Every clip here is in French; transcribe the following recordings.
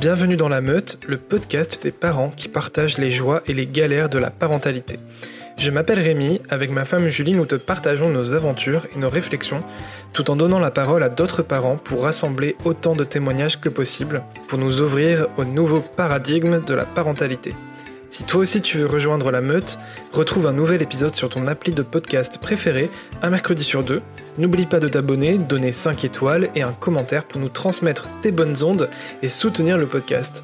Bienvenue dans La Meute, le podcast des parents qui partagent les joies et les galères de la parentalité. Je m'appelle Rémi, avec ma femme Julie, nous te partageons nos aventures et nos réflexions, tout en donnant la parole à d'autres parents pour rassembler autant de témoignages que possible, pour nous ouvrir au nouveau paradigme de la parentalité. Si toi aussi tu veux rejoindre la meute, retrouve un nouvel épisode sur ton appli de podcast préféré, un mercredi sur deux. N'oublie pas de t'abonner, donner 5 étoiles et un commentaire pour nous transmettre tes bonnes ondes et soutenir le podcast.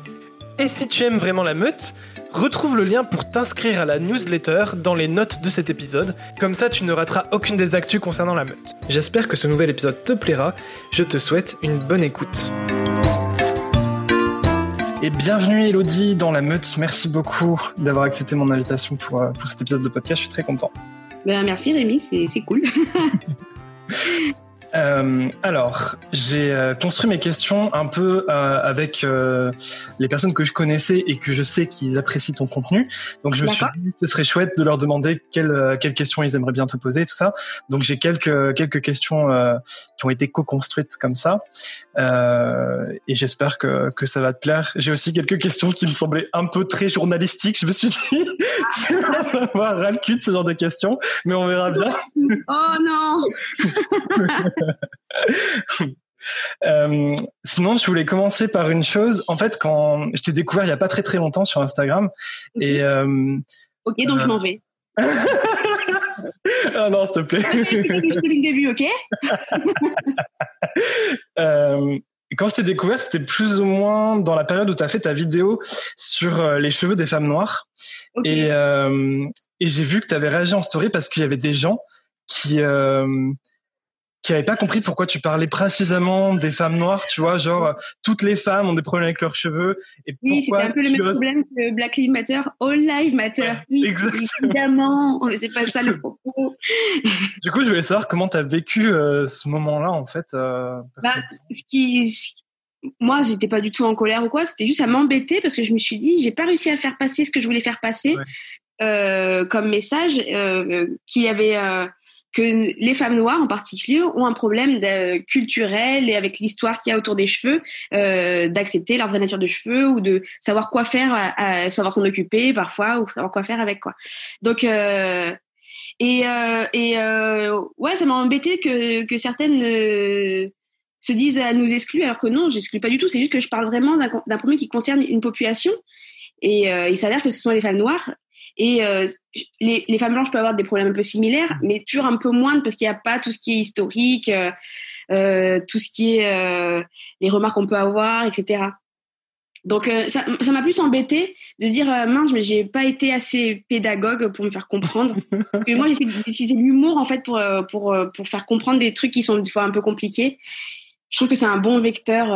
Et si tu aimes vraiment la meute, retrouve le lien pour t'inscrire à la newsletter dans les notes de cet épisode, comme ça tu ne rateras aucune des actus concernant la meute. J'espère que ce nouvel épisode te plaira, je te souhaite une bonne écoute. Et bienvenue Elodie dans la meute. Merci beaucoup d'avoir accepté mon invitation pour, euh, cet épisode de podcast. Je suis très content. Ben, merci Rémi, c'est cool. Euh, alors, j'ai euh, construit mes questions un peu euh, avec euh, les personnes que je connaissais et que je sais qu'ils apprécient ton contenu. Donc, je me suis dit, ce serait chouette de leur demander quelles, euh, quelles questions ils aimeraient bien te poser, tout ça. Donc, j'ai quelques quelques questions qui ont été co-construites comme ça, et j'espère que que ça va te plaire. J'ai aussi quelques questions qui me semblaient un peu très journalistiques. Je me suis dit, tu vas avoir ras le cul de ce genre de questions, mais on verra bien. Oh non euh, sinon, je voulais commencer par une chose. En fait, quand je t'ai découvert il y a pas très très longtemps sur Instagram, et euh, ok, donc je m'en vais. ah non, s'il te plaît. le début, ok? Euh, quand je t'ai découvert, c'était plus ou moins dans la période où tu as fait ta vidéo sur euh, les cheveux des femmes noires. Okay. Et, euh, et j'ai vu que tu avais réagi en story parce qu'il y avait des gens qui, euh, qui n'avaient pas compris pourquoi tu parlais précisément des femmes noires, tu vois, genre toutes les femmes ont des problèmes avec leurs cheveux. Et oui, c'était un peu le même problème que Black Lives Matter, All Lives Matter. oui, exactement. évidemment, c'est pas ça le propos. du coup, je voulais savoir comment tu as vécu euh, ce moment-là, en fait. Euh, bah, ce qui, moi, j'étais pas du tout en colère ou quoi, c'était juste à m'embêter parce que je me suis dit, j'ai pas réussi à faire passer ce que je voulais faire passer ouais. euh, comme message, euh, qu'il y avait que les femmes noires en particulier ont un problème de, culturel et avec l'histoire qu'il y a autour des cheveux, euh, d'accepter leur vraie nature de cheveux ou de savoir quoi faire, à, à savoir s'en occuper parfois ou savoir quoi faire avec quoi. Donc euh, et euh, et euh, ouais, ça m'a embêté que que certaines euh, se disent à nous exclure alors que non, j'exclus pas du tout. C'est juste que je parle vraiment d'un problème qui concerne une population. Et euh, il s'avère que ce sont les femmes noires et euh, les, femmes blanches peuvent avoir des problèmes un peu similaires, mais toujours un peu moins parce qu'il n'y a pas tout ce qui est historique, euh, euh, tout ce qui est les remarques qu'on peut avoir, etc. Donc ça, m'a plus embêté de dire mince, mais j'ai pas été assez pédagogue pour me faire comprendre. Que moi, j'essaie d'utiliser l'humour en fait pour pour pour faire comprendre des trucs qui sont des fois un peu compliqués. Je trouve que c'est un bon vecteur.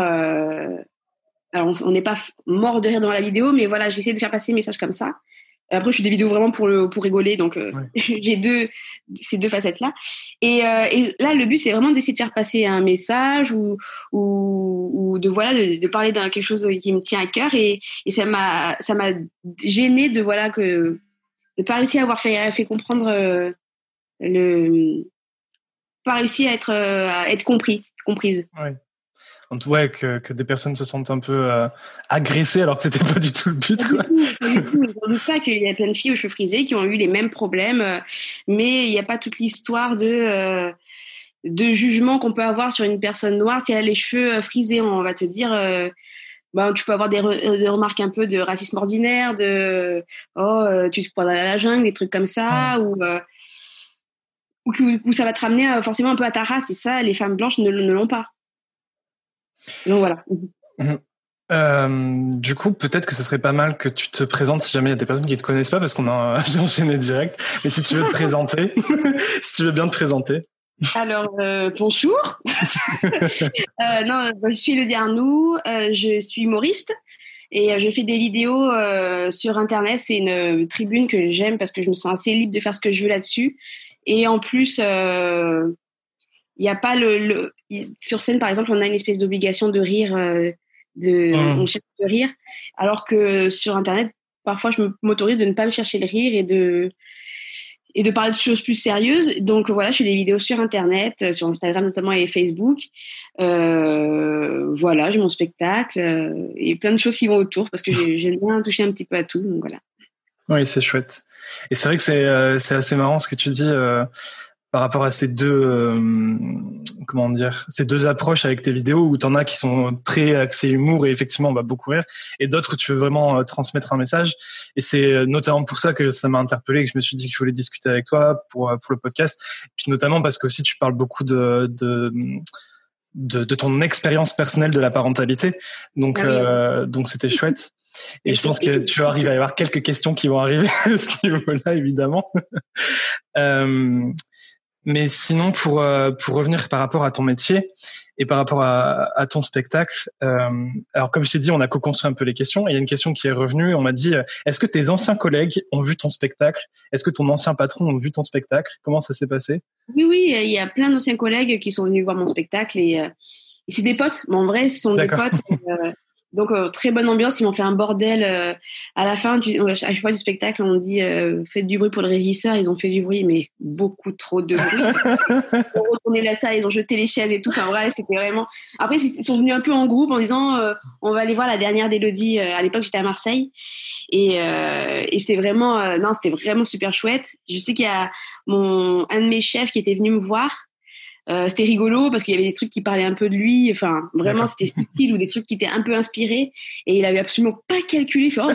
alors on n'est pas mort de rire dans la vidéo, mais voilà, j'essaie de faire passer le message comme ça. Après, je fais des vidéos vraiment pour le pour rigoler, donc euh, ouais. j'ai deux ces deux facettes là. Et, euh, et là, le but c'est vraiment d'essayer de faire passer un message ou ou, ou de voilà de, de parler d'un quelque chose qui me tient à cœur et, et ça m'a ça m'a gêné de voilà que de pas réussir à avoir fait fait comprendre euh, le pas réussi à être à être compris comprise. Ouais en tout cas que, que, des personnes se sentent un peu euh, agressées alors que c'était pas du tout le but. Quoi. Je ne pas qu'il y a plein de filles aux cheveux frisés qui ont eu les mêmes problèmes, euh, mais il n'y a pas toute l'histoire de euh, de jugement qu'on peut avoir sur une personne noire si elle a les cheveux frisés. On va te dire. Euh, ben, tu peux avoir des, re des, remarques un peu de racisme ordinaire, de oh tu te crois à la jungle, des trucs comme ça, ou ou que, où ça va te ramener forcément un peu à ta race. Et ça, les femmes blanches ne, ne l'ont pas. Donc voilà. Mmh. Euh, du coup, peut-être que ce serait pas mal que tu te présentes si jamais il y a des personnes qui te connaissent pas, parce qu'on a j'ai enchaîné direct. Mais si tu veux te présenter, si tu veux bien te présenter. Alors euh, bonjour. euh, non, je suis Elodie Arnoux, euh, je suis humoriste et euh, je fais des vidéos euh, sur internet. C'est une tribune que j'aime parce que je me sens assez libre de faire ce que je veux là-dessus. Et en plus, il n'y a pas le, le, sur scène par exemple on a une espèce d'obligation de rire euh, de mmh. on cherche de rire alors que sur internet parfois je m'autorise de ne pas me chercher le rire et de et de parler de choses plus sérieuses. Donc voilà, je fais des vidéos sur Internet, euh, sur Instagram notamment et Facebook. Euh, voilà, j'ai mon spectacle euh, et plein de choses qui vont autour parce que j'aime bien toucher un petit peu à tout. Donc voilà. Oui, c'est chouette. Et c'est vrai que c'est euh, assez marrant ce que tu dis. Euh, par rapport à ces deux euh, comment dire ces deux approches avec tes vidéos où tu en as qui sont très axées humour et effectivement on va beaucoup rire et d'autres où tu veux vraiment euh, transmettre un message et c'est euh, notamment pour ça que ça m'a interpellé que je me suis dit que je voulais discuter avec toi pour pour le podcast puis notamment parce que aussi tu parles beaucoup de, de de, de, ton expérience personnelle de la parentalité. Donc, ah donc c'était chouette. Et je pense que tu arrives à y avoir quelques questions qui vont arriver à ce niveau-là, évidemment. euh, mais sinon, pour euh, pour revenir par rapport à ton métier et par rapport à, à ton spectacle, euh, alors comme je t'ai dit, on a co-construit un peu les questions. Et il y a une question qui est revenue. On m'a dit euh, est-ce que tes anciens collègues ont vu ton spectacle? Est-ce que ton ancien patron a vu ton spectacle? Comment ça s'est passé? Oui, oui, il y a plein d'anciens collègues qui sont venus voir mon spectacle et, et c'est des potes. Mais en vrai, ce sont des potes. Euh, donc euh, très bonne ambiance, ils m'ont fait un bordel euh, à la fin du, à chaque fois du spectacle, on dit euh, faites du bruit pour le régisseur, ils ont fait du bruit mais beaucoup trop de bruit. ils ont retourné la salle, ils ont jeté les chaises et tout. Enfin bref, c'était vraiment. Après ils sont venus un peu en groupe en disant on va aller voir la dernière d'Elodie. à l'époque j'étais à Marseille et, et c'était vraiment non c'était vraiment super chouette. Je sais qu'il y a mon un de mes chefs qui était venu me voir euh, c'était rigolo parce qu'il y avait des trucs qui parlaient un peu de lui. Enfin, vraiment, c'était subtil ou des trucs qui étaient un peu inspirés. Et il avait absolument pas calculé. Il fait, oh,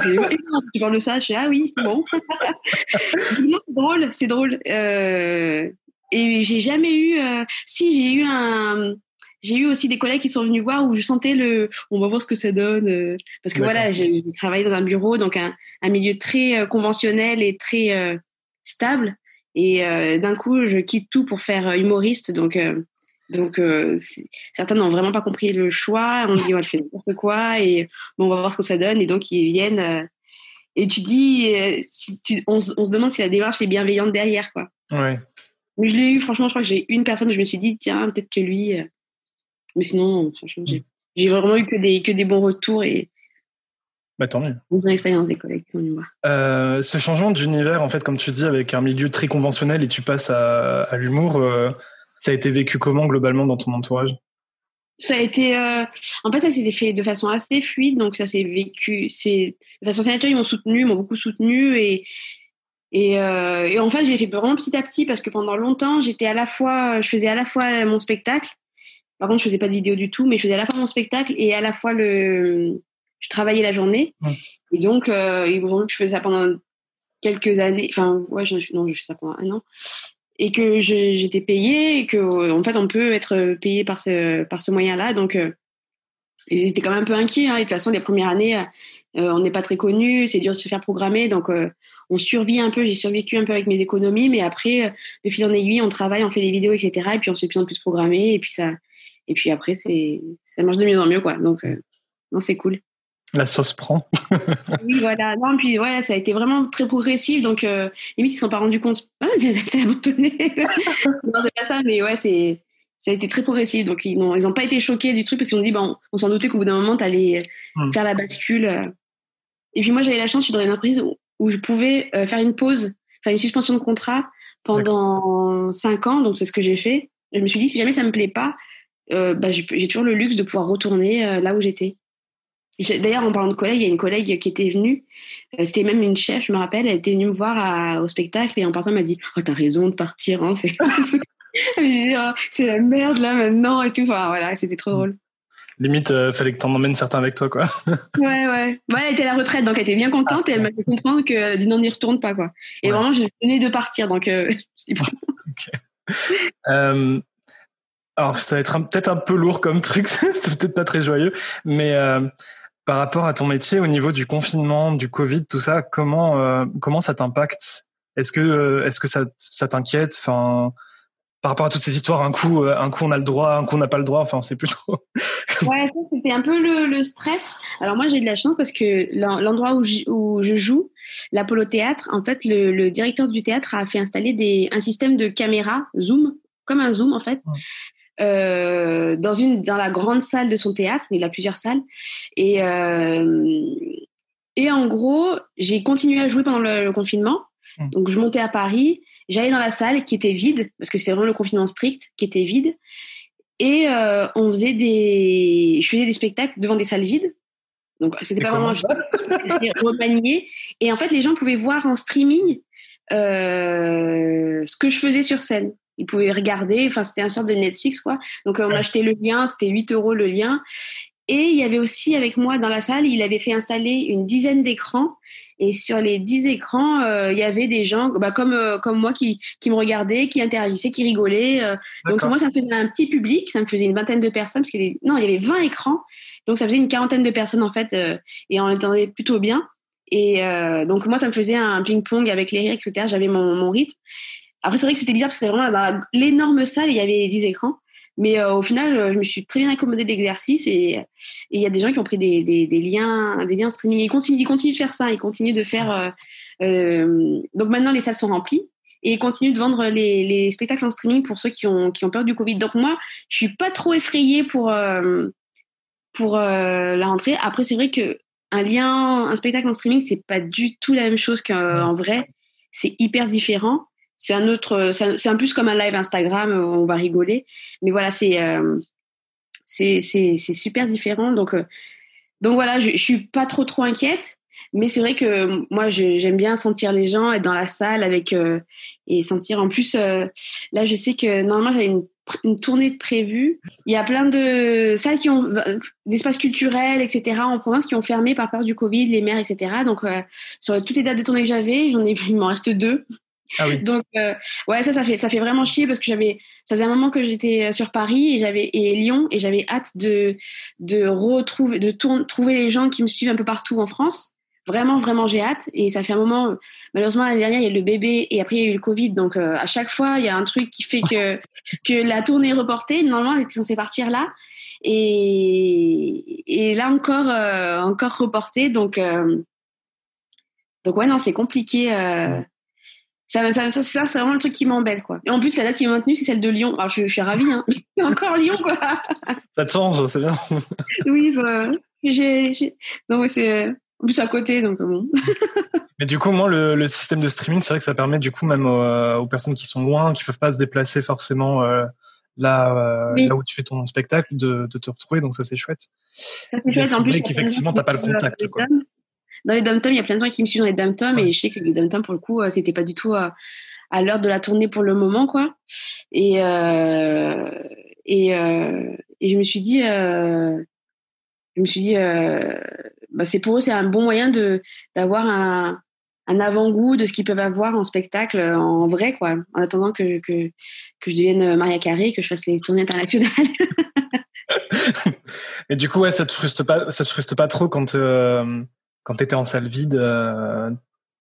tu parles de ça Je fais, ah oui, bon. non, c'est drôle, c'est drôle. Euh, et j'ai jamais eu. Euh, si, j'ai eu un. J'ai eu aussi des collègues qui sont venus voir où je sentais le. On va voir ce que ça donne. Euh, parce que voilà, j'ai travaillé dans un bureau, donc un, un milieu très euh, conventionnel et très stable. Et euh, d'un coup, je quitte tout pour faire euh, humoriste. Donc, euh, donc certains n'ont vraiment pas compris le choix. On me dit, on va faire n'importe quoi et bon, on va voir ce que ça donne. Et donc, ils viennent. et tu dis, on, se demande si la démarche est bienveillante derrière. Quoi. Ouais. Mais je l'ai eu, franchement, je crois que j'ai une personne où je me suis dit, tiens, peut-être que lui. Mais sinon, franchement, j'ai vraiment eu que des, que des bons retours et, bah, tant mieux. Euh, ce changement d'univers, en fait, comme tu dis, avec un milieu très conventionnel et tu passes à, à l'humour, euh, ça a été vécu comment globalement dans ton entourage? Ça a été, euh, en fait, ça s'est fait de façon assez fluide, donc ça s'est vécu, c'est de façon assez ils m'ont soutenu, ils m'ont beaucoup soutenu et et, euh, et en fait, j'ai fait vraiment petit à petit parce que pendant longtemps, j'étais à la fois, je faisais à la fois mon spectacle. Par contre, je faisais pas de vidéo du tout, mais je faisais à la fois mon spectacle et à la fois le je travaillais la journée. Et donc, euh, je faisais ça pendant quelques années. Enfin, ouais, je, non, je fais ça pendant un an. Et que j'étais payée et que, en fait, on peut être payé par ce, par ce moyen-là. Donc, euh, ils étaient quand même un peu inquiets. Hein. Et de toute façon, les premières années, euh, on n'est pas très connu, c'est dur de se faire programmer. Donc, euh, on survit un peu. J'ai survécu un peu avec mes économies. Mais après, de fil en aiguille, on travaille, on fait des vidéos, etc. Et puis, on se fait plus en plus programmer. Et puis, ça, et puis après, ça marche de mieux en mieux, quoi. Donc, non, c'est cool. La sauce prend. oui, voilà. Non, puis ouais, ça a été vraiment très progressif. Donc, euh, limite, ils ne sont pas rendus compte. Ah, t'as abandonné. non, c'est pas ça, mais ouais, c'est, ça a été très progressif. Donc, ils n'ont ils pas été choqués du truc parce qu'ils ont dit, bon, on s'en doutait qu'au bout d'un moment, tu allais hmm. faire la bascule. Et puis, moi, j'avais la chance, je suis dans une entreprise où, je pouvais euh, faire une pause, faire une suspension de contrat pendant cinq ans. Donc, c'est ce que j'ai fait. je me suis dit, si jamais ça me plaît pas, euh, bah, j'ai toujours le luxe de pouvoir retourner euh, là où j'étais. D'ailleurs, en parlant de collègues, il y a une collègue qui était venue, euh, c'était même une chef, je me rappelle, elle était venue me voir au spectacle et en partant, elle m'a dit Oh, t'as raison de partir, hein, c'est oh, c'est la merde là maintenant et tout. Enfin, voilà, c'était trop drôle. Limite, il euh, fallait que t'en emmènes certains avec toi, quoi. ouais, ouais. elle était à la retraite, donc elle était bien contente et elle m'a fait comprendre qu'elle a dit non, n'y retourne pas, quoi. Et vraiment, je venais de partir, donc euh, alors, ça va être peut-être un peu lourd comme truc, c'est peut-être pas très joyeux, mais par rapport à ton métier, au niveau du confinement, du Covid, tout ça, comment euh, comment ça t'impacte? Est-ce que euh, est-ce que ça, ça t'inquiète? Enfin, par rapport à toutes ces histoires, un coup euh, un coup on a le droit, un coup on n'a pas le droit. Enfin, on sait plus trop. ouais, ça c'était un peu le, le, stress. Alors moi j'ai de la chance parce que l'endroit où, où, je joue, l'Apollo Théâtre, en fait le, le, directeur du théâtre a fait installer des un système de caméra zoom comme un zoom en fait. Euh, dans une dans la grande salle de son théâtre. Il a plusieurs salles et euh, et en gros, j'ai continué à jouer pendant le, confinement. Mmh. Donc je montais à Paris, j'allais dans la salle qui était vide, parce que c'était vraiment le confinement strict, qui était vide. Et euh, on faisait des, je faisais des spectacles devant des salles vides. Donc c'était pas vraiment remanié. Et en fait, les gens pouvaient voir en streaming euh, ce que je faisais sur scène. Ils pouvaient regarder. Enfin, c'était un sorte de Netflix quoi. Donc on achetait le lien, c'était 8 euros le lien. Et il y avait aussi avec moi dans la salle, il avait fait installer une dizaine d'écrans. Et sur les dix écrans, euh, il y avait des gens bah, comme, euh, comme moi qui, qui me regardaient, qui interagissaient, qui rigolaient. Euh. donc moi, ça me faisait un petit public, ça me faisait une vingtaine de personnes, parce qu'il y avait, non, il y avait 20 écrans. Donc ça faisait une quarantaine de personnes en fait, et on entendait plutôt bien. Et donc moi, ça me faisait un ping-pong avec les rires, etc. J'avais mon, mon rythme. Après, c'est vrai que c'était bizarre parce que c'était vraiment dans l'énorme salle, il y avait 10 écrans. Mais euh, au final, euh, je me suis très bien accommodée d'exercice et il y a des gens qui ont pris des, des, des, liens, des liens streaming. Ils continuent, ils continuent de faire ça, ils continuent de faire. Euh, euh, donc maintenant, les salles sont remplies et ils continuent de vendre les, les, spectacles en streaming pour ceux qui ont, qui ont peur du Covid. Donc moi, je suis pas trop effrayée pour, pour la rentrée. Après, c'est vrai que un lien, un spectacle en streaming, c'est pas du tout la même chose qu'en vrai. C'est hyper différent c'est un autre, c'est un, plus comme un live Instagram, on va rigoler. Mais voilà, c'est euh, c'est super différent. Donc euh, donc voilà, je, je suis pas trop trop inquiète. Mais c'est vrai que moi, j'aime bien sentir les gens, être dans la salle avec euh, et sentir. En plus, là, je sais que normalement, j'avais une, une, tournée de prévue. Il y a plein de salles qui ont d'espaces culturels, etc. en province qui ont fermé par peur du Covid, les maires, etc. Donc, sur toutes les dates de tournée que j'avais, j'en ai, il m'en reste deux. Ah oui. Donc euh, ouais, ça, ça fait ça fait vraiment chier parce que j'avais, ça faisait un moment que j'étais euh, sur Paris et j'avais et Lyon et j'avais hâte de de retrouver, de trouver les gens qui me suivent un peu partout en France. Vraiment, vraiment, j'ai hâte. Et ça fait un moment. Malheureusement, l'année dernière, il y a eu le bébé et après il y a eu le Covid. Donc euh, à chaque fois, il y a un truc qui fait que que la tournée est reportée. Normalement, elle était censée partir là. Et, et là encore, encore reportée. Donc, donc ouais, non, c'est compliqué. Euh, ça, ça, ça, ça c'est vraiment le truc qui m'embête, quoi. Et en plus, la date qui est maintenue, c'est celle de Lyon. Alors, je, je suis ravie, hein. Encore Lyon, quoi. Ça te change, c'est bien. oui, bah, j'ai, donc c'est en plus à côté, donc bon. Mais du coup, moi, le, le système de streaming, c'est vrai que ça permet, du coup, même aux, euh, aux, personnes qui sont loin, qui peuvent pas se déplacer forcément euh, là, euh, là où tu fais ton spectacle, de, de te retrouver. Donc ça, c'est chouette. Ça, c'est chouette. En plus, qu'effectivement, t'as pas le contact, quoi dans les dom il y a plein de gens qui me suivent dans les dom et je sais que les dom pour le coup, euh, c'était pas du tout à, à l'heure de la tournée pour le moment, quoi. Et, euh, et, euh, et je me suis dit, euh, je me suis dit, euh, bah c'est pour eux, c'est un bon moyen de d'avoir un, un avant-goût de ce qu'ils peuvent avoir en spectacle en vrai, quoi. En attendant que, que, que je devienne Maria Carré, que je fasse les tournées internationales. et du coup, ouais, ça te frustre pas, ça te frustre pas trop quand, euh, quand tu étais en salle vide, euh,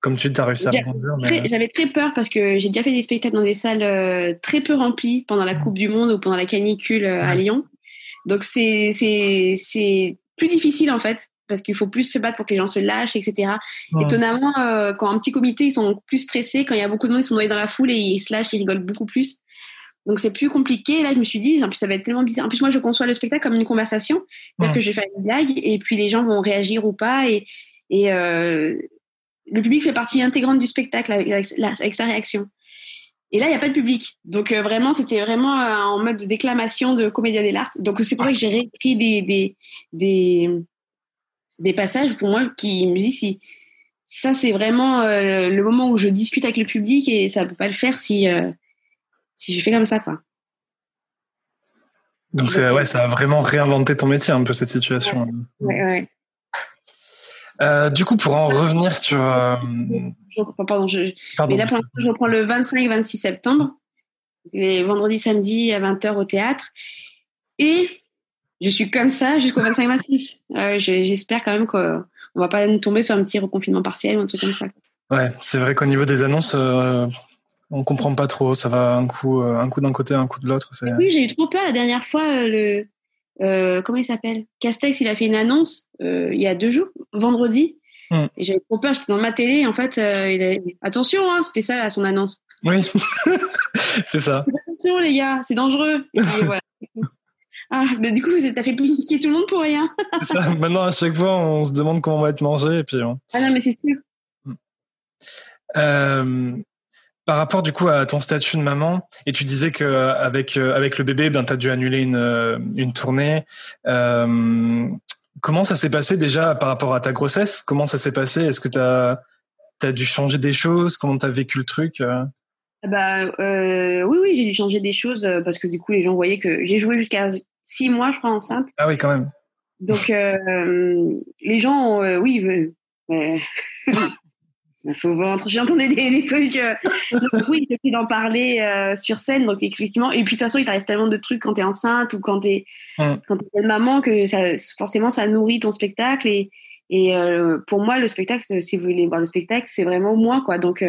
comme tu as réussi à rebondir. J'avais très peur parce que j'ai déjà fait des spectacles dans des salles euh, très peu remplies pendant la mmh. Coupe du Monde ou pendant la canicule euh, à Lyon. Donc c'est plus difficile en fait parce qu'il faut plus se battre pour que les gens se lâchent, etc. Étonnamment, quand un petit comité, ils sont plus stressés. Quand il y a beaucoup de monde, ils sont noyés dans la foule et ils se lâchent, ils rigolent beaucoup plus. Donc c'est plus compliqué. Et là, je me suis dit, en plus, ça va être tellement bizarre. En plus, moi, je conçois le spectacle comme une conversation. C'est-à-dire que je vais faire une blague et puis les gens vont réagir ou pas. Et, et euh, le public fait partie intégrante du spectacle avec, avec, sa réaction. Et là, il n'y a pas de public. Donc euh, vraiment, c'était vraiment euh, en mode de déclamation de comédia dell'arte. Donc c'est pour ça que j'ai réécrit des, des, des, des, passages pour moi qui me disent si ça, c'est vraiment le moment où je discute avec le public et ça ne peut pas le faire si, si je fais comme ça. quoi. Donc, ouais, ça a vraiment réinventé ton métier, un peu, cette situation. Ouais, ouais. Euh, du coup, pour en revenir sur. Euh... Pardon, je... Mais là, pour l'instant, je reprends le 25 et 26 septembre, les vendredis, samedi à 20h au théâtre. Et je suis comme ça jusqu'au 25 et 26. Euh, J'espère quand même qu'on va pas nous tomber sur un petit reconfinement partiel ou un truc comme ça. Ouais, c'est vrai qu'au niveau des annonces, euh, on comprend pas trop. Ça va un coup, un coup d'un côté, un coup de l'autre. Oui, j'ai eu trop peur la dernière fois. Le euh, comment il s'appelle? Castex, il a fait une annonce euh, il y a deux jours, vendredi. Hmm. Et j'avais trop peur, j'étais dans ma télé. En fait, euh, il a... attention, hein, c'était ça son annonce. Oui, c'est ça. Attention les gars, c'est dangereux. voilà. Ah, mais du coup, t'as fait piquer tout le monde pour rien. ça. Maintenant, à chaque fois, on se demande comment on va être mangé et puis. Ah non, mais c'est sûr. Par rapport du coup à ton statut de maman, et tu disais que avec avec le bébé, ben as dû annuler une une tournée. comment ça s'est passé déjà par rapport à ta grossesse? Comment ça s'est passé? Est-ce que tu as as dû changer des choses? Comment tu as vécu le truc bah, euh, oui, oui, j'ai dû changer des choses euh, parce que du coup, les gens voyaient que j'ai joué jusqu'à six mois, je crois, enceinte. Ah oui, quand même. Donc, euh, les gens, euh, oui, veulent. Ça faut vendre. J'entendais des, des trucs. Euh, oui, j'ai d'en parler euh, sur scène. Donc, effectivement. Et puis, de toute façon, il t'arrive tellement de trucs quand t'es enceinte ou quand t'es mm. quand es maman que ça, forcément, ça nourrit ton spectacle. Et, et euh, pour moi, le spectacle, si vous voulez voir le spectacle, c'est vraiment moi, quoi. Donc,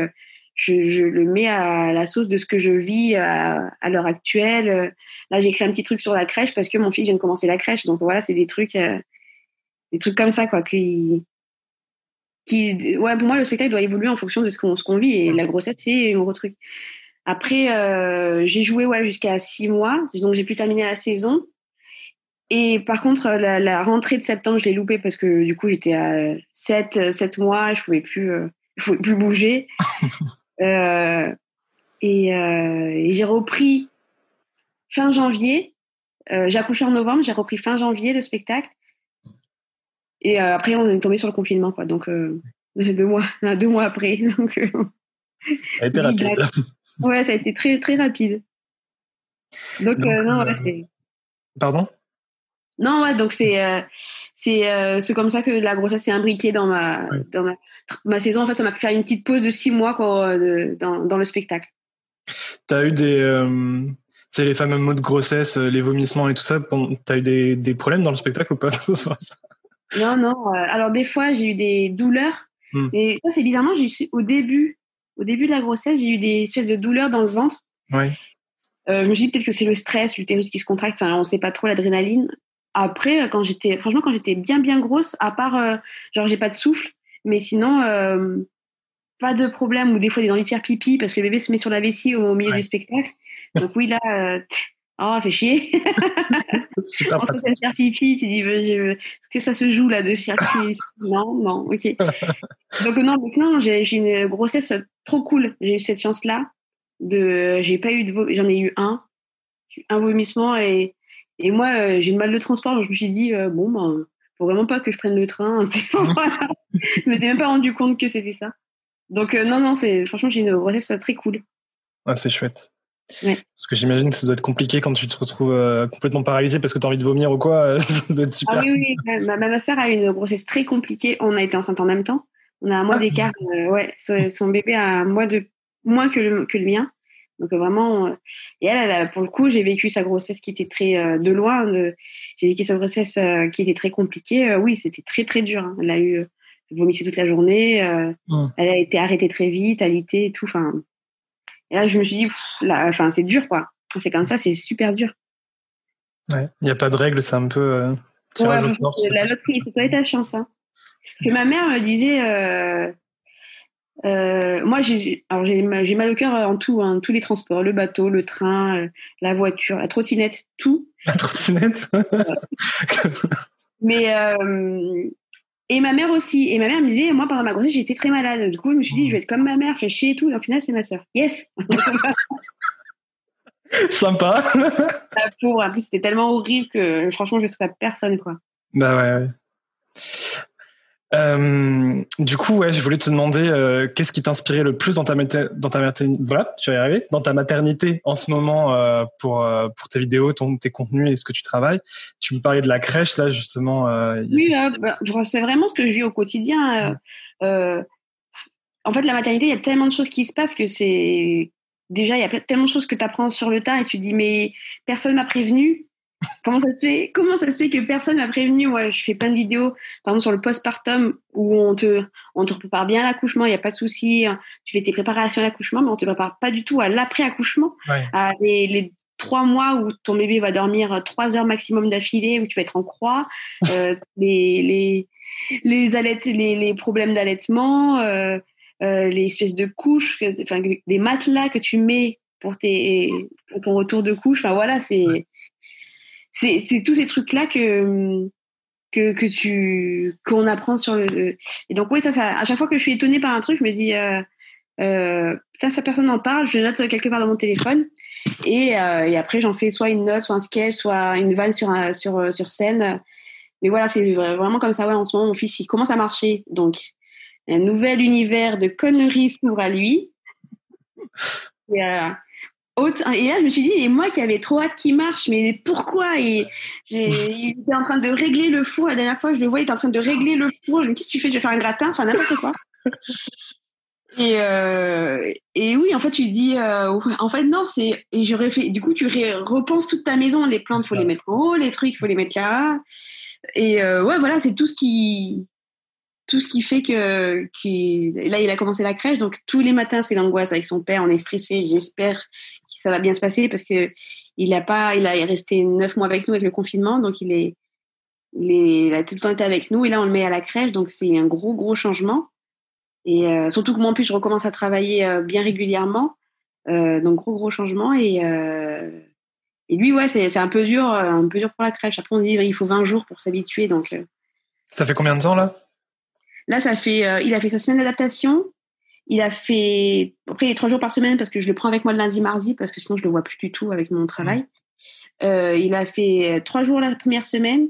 je, le mets à la sauce de ce que je vis à, l'heure actuelle. Là, j'ai écrit un petit truc sur la crèche parce que mon fils vient de commencer la crèche. Donc voilà, c'est des trucs, des trucs comme ça, quoi, qui, qui, ouais, pour moi, le spectacle doit évoluer en fonction de ce qu'on, qu'on vit. Et la grossesse, c'est un gros truc. Après, euh, j'ai joué ouais, jusqu'à six mois, donc j'ai pu terminer la saison. Et par contre, la, rentrée de septembre, je l'ai loupée parce que du coup, j'étais à 7, 7 mois, je pouvais plus, euh, je pouvais plus bouger. Euh, et, j'ai repris fin janvier. J'ai accouché en novembre, j'ai repris fin janvier le spectacle. Et après, on est tombé sur le confinement, quoi. Donc, deux mois, deux mois après. Donc, ça a été rapide. Ouais, ça a été très, très rapide. Donc, non, c'est. Pardon? Non, ouais, donc c'est c'est c'est comme ça que la grossesse s'est imbriquée dans ma dans ma, ma, saison. En fait, ça m'a fait faire une petite pause de six mois quoi, dans, dans le spectacle. Tu as eu des euh, c'est les fameux mots de grossesse, les vomissements et tout ça. Tu as eu des, des, problèmes dans le spectacle ou pas? Non, non. alors des fois, j'ai eu des douleurs. Hmm. Et ça, c'est bizarrement, j'ai eu au début, au début de la grossesse, j'ai eu des espèces de douleurs dans le ventre. Ouais. Euh, je me suis dit peut-être que c'est le stress, l'utérus qui se contracte. On ne sait pas trop l'adrénaline après, quand j'étais, franchement, quand j'étais bien, bien grosse, à part, euh, genre, j'ai pas de souffle, mais sinon, euh, pas de problème, ou des fois, des envies de faire pipi parce que le bébé se met sur la vessie au, milieu du spectacle. Donc, oui, là, euh, oh, fait chier. Super On se faire pipi, tu dis, est-ce que ça se joue là de faire pipi Non, non, ok. Donc, non, maintenant, j'ai une grossesse trop cool. J'ai eu cette chance-là. De, j'ai pas eu de, j'en ai eu un, un vomissement et et moi, euh, j'ai une mal de transport, donc je me suis dit, euh, bon, ben, faut vraiment pas que je prenne le train. je m'étais même pas rendu compte que c'était ça. Donc, euh, non, non, c'est, franchement, j'ai une grossesse très cool. Ouais, c'est chouette. Parce que j'imagine que ça doit être compliqué quand tu te retrouves complètement paralysé parce que tu as envie de vomir ou quoi. ça doit être super. Ah oui, oui. Ma, ma soeur a eu une grossesse très compliquée. On a été enceinte en même temps. On a un mois ah. d'écart. ouais, son bébé a un mois de moins que le, que le mien. Donc euh, vraiment, euh, et elle, pour le coup, j'ai vécu sa grossesse qui était très euh, de loin. j'ai vécu sa grossesse qui était très compliquée. oui, c'était très très dur. Hein. Elle a eu vomissé toute la journée. Mmh. Elle a été arrêtée très vite, alitée et tout. Enfin, et là, je me suis dit, enfin, c'est dur quoi. C'est comme ça, c'est super dur. Ouais, il n'y a pas de règles, c'est un peu. ouais, la loterie, c'est pas ta chance. Hein. Parce que ma mère me disait euh, moi, j'ai mal au cœur en tout, hein, tous les transports, le bateau, le train, euh, la voiture, la trottinette, tout. La trottinette. Mais euh, et ma mère aussi. Et ma mère me disait, moi pendant ma grossesse, j'étais très malade. Du coup, je me suis dit, je vais être comme ma mère, fait chier et tout. Et au final, c'est ma sœur. Yes. Sympa. La pauvre. En plus, c'était tellement horrible que franchement, je ne serais personne, quoi. Bah ouais. ouais. Euh, du coup, ouais, je voulais te demander euh, qu'est-ce qui t'inspirait le plus dans ta dans ta maternité, voilà, tu vas y dans ta maternité en ce moment euh, pour pour tes vidéos, ton, tes contenus et ce que tu travailles. Tu me parlais de la crèche là justement. Oui, bah, c'est vraiment ce que je vis au quotidien. en fait, la maternité, il y a tellement de choses qui se passent que c'est déjà il y a tellement de choses que tu apprends sur le tas et tu dis mais personne m'a prévenu Comment ça se fait Comment ça se fait que personne m'a prévenu? Moi, je fais plein de vidéos, par exemple sur le postpartum, où on te, on te prépare bien à l'accouchement, il n'y a pas de souci. Hein. Tu fais tes préparations à l'accouchement, mais on te prépare pas du tout à l'après-accouchement, à les, trois mois où ton bébé va dormir trois heures maximum d'affilée, où tu vas être en croix, euh, les, les, les, les, les problèmes d'allaitement, euh, euh, les espèces de couches, enfin, des matelas que tu mets pour, tes, pour ton retour de couche. Enfin voilà, c'est c'est tous ces trucs là que que, que tu qu'on apprend sur le et donc oui ça, ça à chaque fois que je suis étonnée par un truc je me dis euh, euh, sa personne en parle, je note quelque part dans mon téléphone et, euh, et après j'en fais soit une note, soit un sketch, soit une vanne sur, sur, sur scène. Mais voilà, c'est vraiment comme ça. Ouais, en ce moment, mon fils, il commence à marcher. Donc, un nouvel univers de conneries s'ouvre à lui. Et, euh, et là, je me suis dit, et moi qui avais trop hâte qu'il marche, mais pourquoi et Il était en train de régler le four. La dernière fois, je le voyais, il était en train de régler le four. Qu'est-ce que tu fais? Je vais faire un gratin? Enfin, n'importe quoi. Et, euh, et oui, en fait, tu dis, euh, en fait, non, c'est, et je réfléchis, du coup, tu repenses toute ta maison, les plantes, il faut les mettre en haut, les trucs, il faut les mettre là. Et euh, ouais, voilà, c'est tout ce qui, tout ce qui fait que, là, il a commencé la crèche, donc tous les matins, c'est l'angoisse avec son père, on est stressé, j'espère que ça va bien se passer parce que il a pas, il a resté neuf mois avec nous avec le confinement, donc il est, il, est, il a tout le temps été avec nous, et là, on le met à la crèche, donc c'est un gros, gros changement. Et euh, surtout que moi, en plus, je recommence à travailler euh, bien régulièrement. Euh, donc, gros, gros changement. Et, et lui, ouais, c'est un peu dur, un peu dur pour la crèche. Après, on dit il faut 20 jours pour s'habituer. Donc, ça fait combien de temps là? Là, ça fait, il a fait sa semaine d'adaptation. Il a fait, après, il est trois jours par semaine parce que je le prends avec moi le lundi, mardi parce que sinon je le vois plus du tout avec mon travail. Mmh. il a fait trois jours la première semaine.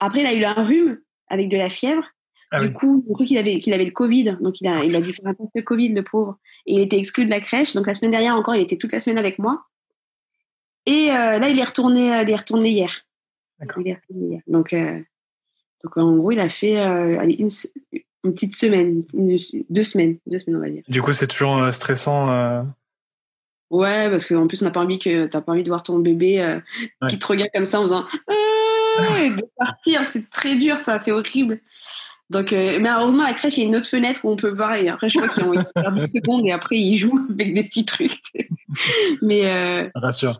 Après, il a eu un rhume avec de la fièvre. Ah du coup, on cru qu'il avait, qu'il avait le Covid, donc il a, il a dû faire un test de Covid, le pauvre. Et il était exclu de la crèche. Donc la semaine dernière encore, il était toute la semaine avec moi. Et euh, là, il est retourné, euh, il est retourné hier. Il est retourné hier. Donc, euh, donc en gros, il a fait une, une, petite semaine, deux semaines, deux semaines, on va dire. Du coup, c'est toujours stressant. Ouais, parce qu'en plus, on n'a pas envie que t'as pas envie de voir ton bébé qui te regarde comme ça en faisant ah, et de partir. C'est très dur, ça. C'est horrible. Donc, euh, mais heureusement, à la crèche, il y a une autre fenêtre où on peut voir. Et après, je crois qu'ils ont 10 secondes et après, ils jouent avec des petits trucs. mais. Euh, rassure.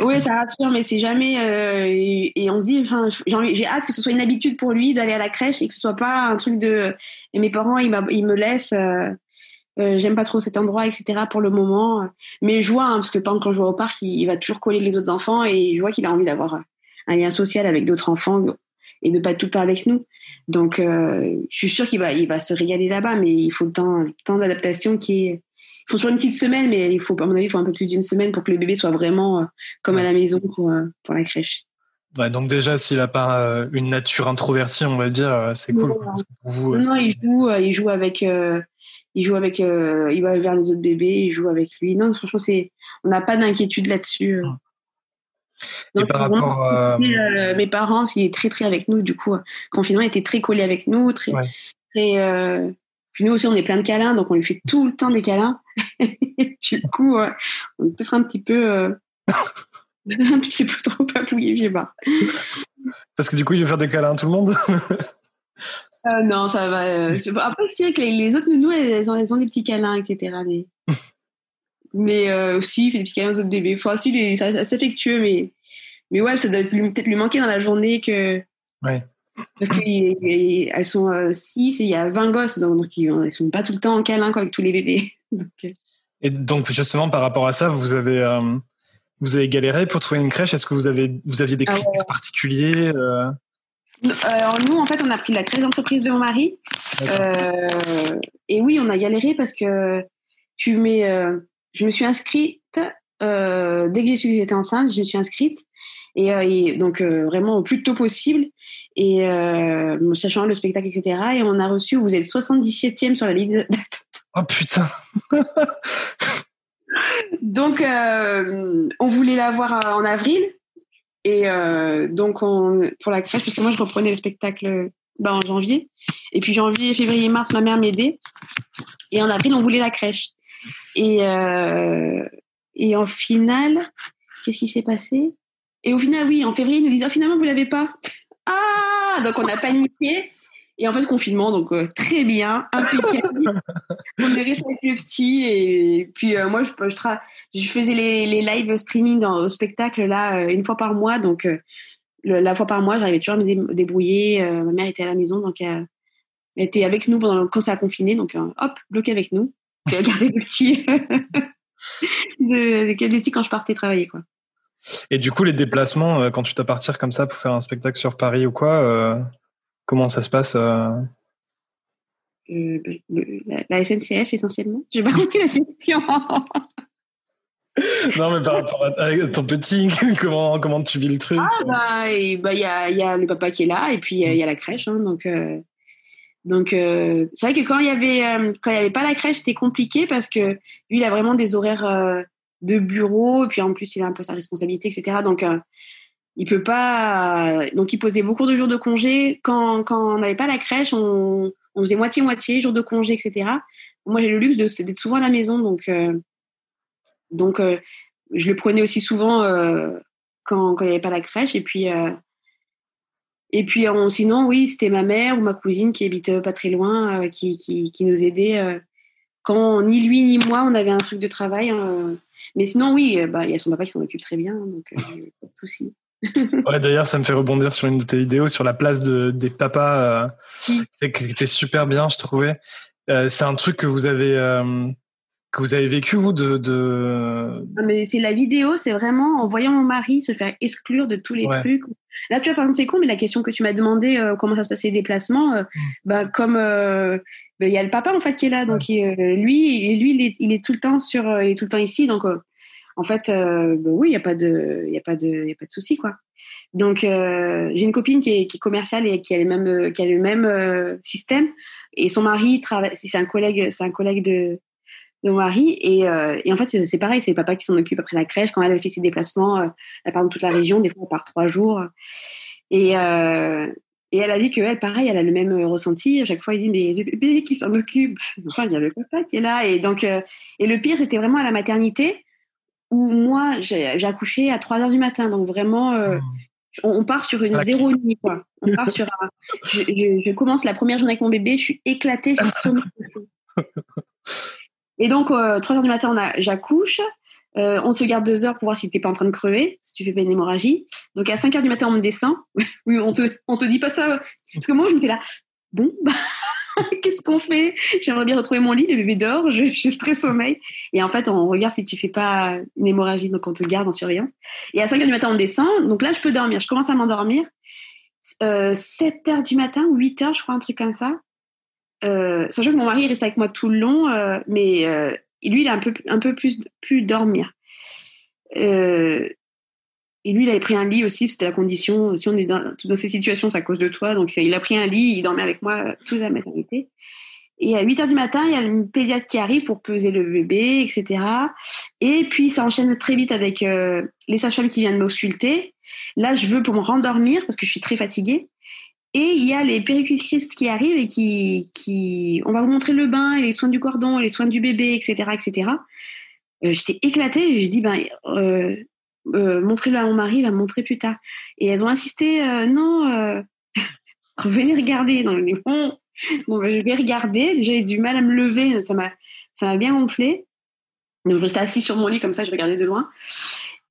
Oui, ça rassure, mais c'est jamais. Euh, et, on se dit, enfin, j'ai hâte que ce soit une habitude pour lui d'aller à la crèche et que ce soit pas un truc de. Et mes parents, ils, me laissent. J'aime pas trop cet endroit, etc. pour le moment. Mais je vois, hein, parce que quand je vois au parc, il, va toujours coller les autres enfants et je vois qu'il a envie d'avoir un lien social avec d'autres enfants et de pas être tout le temps avec nous. Donc, euh, je suis sûre qu'il va, il va se régaler là-bas, mais il faut le temps, temps d'adaptation qui est. Il faut toujours une petite semaine, mais il faut, à mon avis, il faut un peu plus d'une semaine pour que le bébé soit vraiment euh, comme à la maison pour, euh, pour la crèche. Ouais, donc déjà, s'il n'a pas une nature introvertie, on va dire, c'est cool. vous, non, il joue, il joue avec, il joue avec, il va vers les autres bébés, il joue avec lui. Non, franchement, c'est, on n'a pas d'inquiétude là-dessus. Donc, par rapport euh, mes parents, qui est très très avec nous, du coup, le confinement était très collé avec nous, très, très euh, puis nous aussi, on est plein de câlins, donc on lui fait tout le temps des câlins. du coup, on peut être un petit peu, euh, un petit peu trop papouillé, je sais pas. Parce que du coup, il veut faire des câlins à tout le monde. non, ça va. Après, c'est vrai que les, autres nounous, elles, ont, elles ont des petits câlins, etc. Mais mais euh, aussi, il fait des petits câlins aux autres bébés. Enfin, si, c'est assez affectueux, mais, mais ouais, ça doit peut-être lui manquer dans la journée que. Ouais. Parce qu'elles sont 6 euh, et il y a 20 gosses, donc, ils ne sont pas tout le temps en câlin avec tous les bébés. Euh. Et donc, justement, par rapport à ça, vous avez, euh, vous avez galéré pour trouver une crèche? Est-ce que vous, avez, vous aviez des ah critères particuliers alors nous, en fait, on a pris la crèche d'entreprise de mon mari. et oui, on a galéré parce que tu mets, je me suis inscrite euh, dès que j'ai su que j'étais enceinte, je me suis inscrite et, euh, donc euh, vraiment au plus tôt possible et sachant le spectacle etc. Et on a reçu, vous êtes 77e sur la liste d'attente. Oh putain. donc on voulait la voir en avril et donc on, pour la crèche parce que moi je reprenais le spectacle ben, en janvier et puis janvier, février, mars ma mère m'aidait et en avril on voulait la crèche. Et, euh, et en finale, qu'est-ce qui s'est passé? Et au final, oui, en février, ils nous disent oh, finalement, vous l'avez pas. Ah Donc on a paniqué. Et en fait, confinement, donc euh, très bien, impeccable. on est resté avec le petit. Et puis euh, moi, je, je, je, faisais les, les live streaming dans, au spectacle là une fois par mois. Donc la fois par mois, j'arrivais toujours à me débrouiller. ma mère était à la maison, donc elle était avec nous pendant, quand ça a confiné. Donc hop, bloqué avec nous j'ai gardé le petit, le petit quand je partais travailler, quoi. Et du coup, les déplacements, euh, quand tu dois partir comme ça pour faire un spectacle sur Paris ou quoi, euh, comment ça se passe euh la, SNCF essentiellement. J'ai pas compris la question. non, mais par rapport à ton petit, comment, comment tu vis le truc Ah, bah, il bah, y, a, y a le papa qui est là, et puis il y a la crèche. Hein, donc, euh, donc euh, c'est vrai que quand il y avait, euh, quand il y avait pas la crèche, c'était compliqué parce que lui, il a vraiment des horaires de bureau, et puis en plus, il a un peu sa responsabilité, etc. Donc, il peut pas. Donc, il posait beaucoup de jours de congé. Quand, quand on n'avait pas la crèche, on, on faisait moitié-moitié, jours de congé, etc. Moi, j'ai le luxe d'être souvent à la maison, donc donc, euh, je le prenais aussi souvent euh, quand, il n'y avait pas la crèche. Et puis, euh, et puis sinon, oui, c'était ma mère ou ma cousine qui habite pas très loin, qui, qui, nous aidait quand ni lui ni moi on avait un truc de travail. Hein. mais sinon, oui, bah, il y a son papa qui s'en occupe très bien, donc pas de souci. Ouais, d'ailleurs, ça me fait rebondir sur une de tes vidéos sur la place de, des papas, qui était super bien, je trouvais. c'est un truc que vous avez que vous avez vécu, vous, de... de... mais c'est la vidéo, c'est vraiment en voyant mon mari se faire exclure de tous les trucs. Là, tu vois, par exemple, c'est con, mais la question que tu m'as demandé, euh, comment ça se passait les déplacements, euh, bah, comme euh, bah, il y a le papa, en fait, qui est là. Donc, lui, lui il est, il est, tout le temps sur... il est tout le temps ici. Donc, en fait, bah, oui, il n'y a pas de, y a pas de, y a pas de souci, quoi. Donc, j'ai une copine qui est, commerciale et qui a le même, qui a le même système. Et son mari travaille... C'est un collègue, c'est un collègue de de mon mari. Et, euh, et en fait, c'est pareil, c'est le papa qui s'en occupe après la crèche. Quand elle, fait ses déplacements, euh, elle part dans toute la région, des fois, elle part trois jours. Et, euh, et elle a dit qu'elle, pareil, elle a le même ressenti. À chaque fois, il dit, mais le bébé qui s'en occupe. Enfin, il y a le papa qui est là. Et donc, et le pire, c'était vraiment à la maternité où moi, j'ai accouché à 3 heures du matin. Donc, vraiment, mmh. on, part sur une zéro nuit, quoi. On part sur je, je, commence la première journée avec mon bébé, je suis éclatée, j'ai sommeil. Et donc, euh, 3 heures du matin, j'accouche. Euh, on se garde deux heures pour voir si tu n'es pas en train de crever, si tu fais pas une hémorragie. Donc à 5 heures du matin, on me descend. oui, on te, on te dit pas ça. Parce que moi, je me dis là, bon, qu'est-ce qu'on fait? J'aimerais bien retrouver mon lit, le bébé dort, je, je très sommeil. Et en fait, on regarde si tu fais pas une hémorragie, donc on te garde en surveillance. Et à 5 heures du matin, on descend. Donc là, je peux dormir. Je commence à m'endormir. Euh, 7 heures du matin, 8 heures, je crois, un truc comme ça. Euh, sachant que mon mari reste avec moi tout le long, euh, mais euh, lui, il a un peu, un peu plus, plus dormir. Et lui, il avait pris un lit aussi, c'était la condition. Si on est dans, dans ces situations, c'est à cause de toi. Donc, il a pris un lit, il dormait avec moi toute la maternité. Et à 8 heures du matin, il y a une pédiatre qui arrive pour peser le bébé, etc. Et puis, ça enchaîne très vite avec les sages-femmes qui viennent m'ausculter. Là, je veux pour me rendormir parce que je suis très fatiguée. Et il y a les péricultrices qui arrivent et qui, qui, on va vous montrer le bain, et les soins du cordon, les soins du bébé, etc., etc. Euh, J'étais éclatée. J'ai dit, ben, euh, euh, montrez-le à mon mari, il va me montrer plus tard. Et elles ont insisté, euh, non, euh, revenez regarder. Donc, bon, ben, je vais regarder. J'ai du mal à me lever, ça m'a, ça m'a bien gonflé. Donc, je restais assise sur mon lit comme ça, je regardais de loin.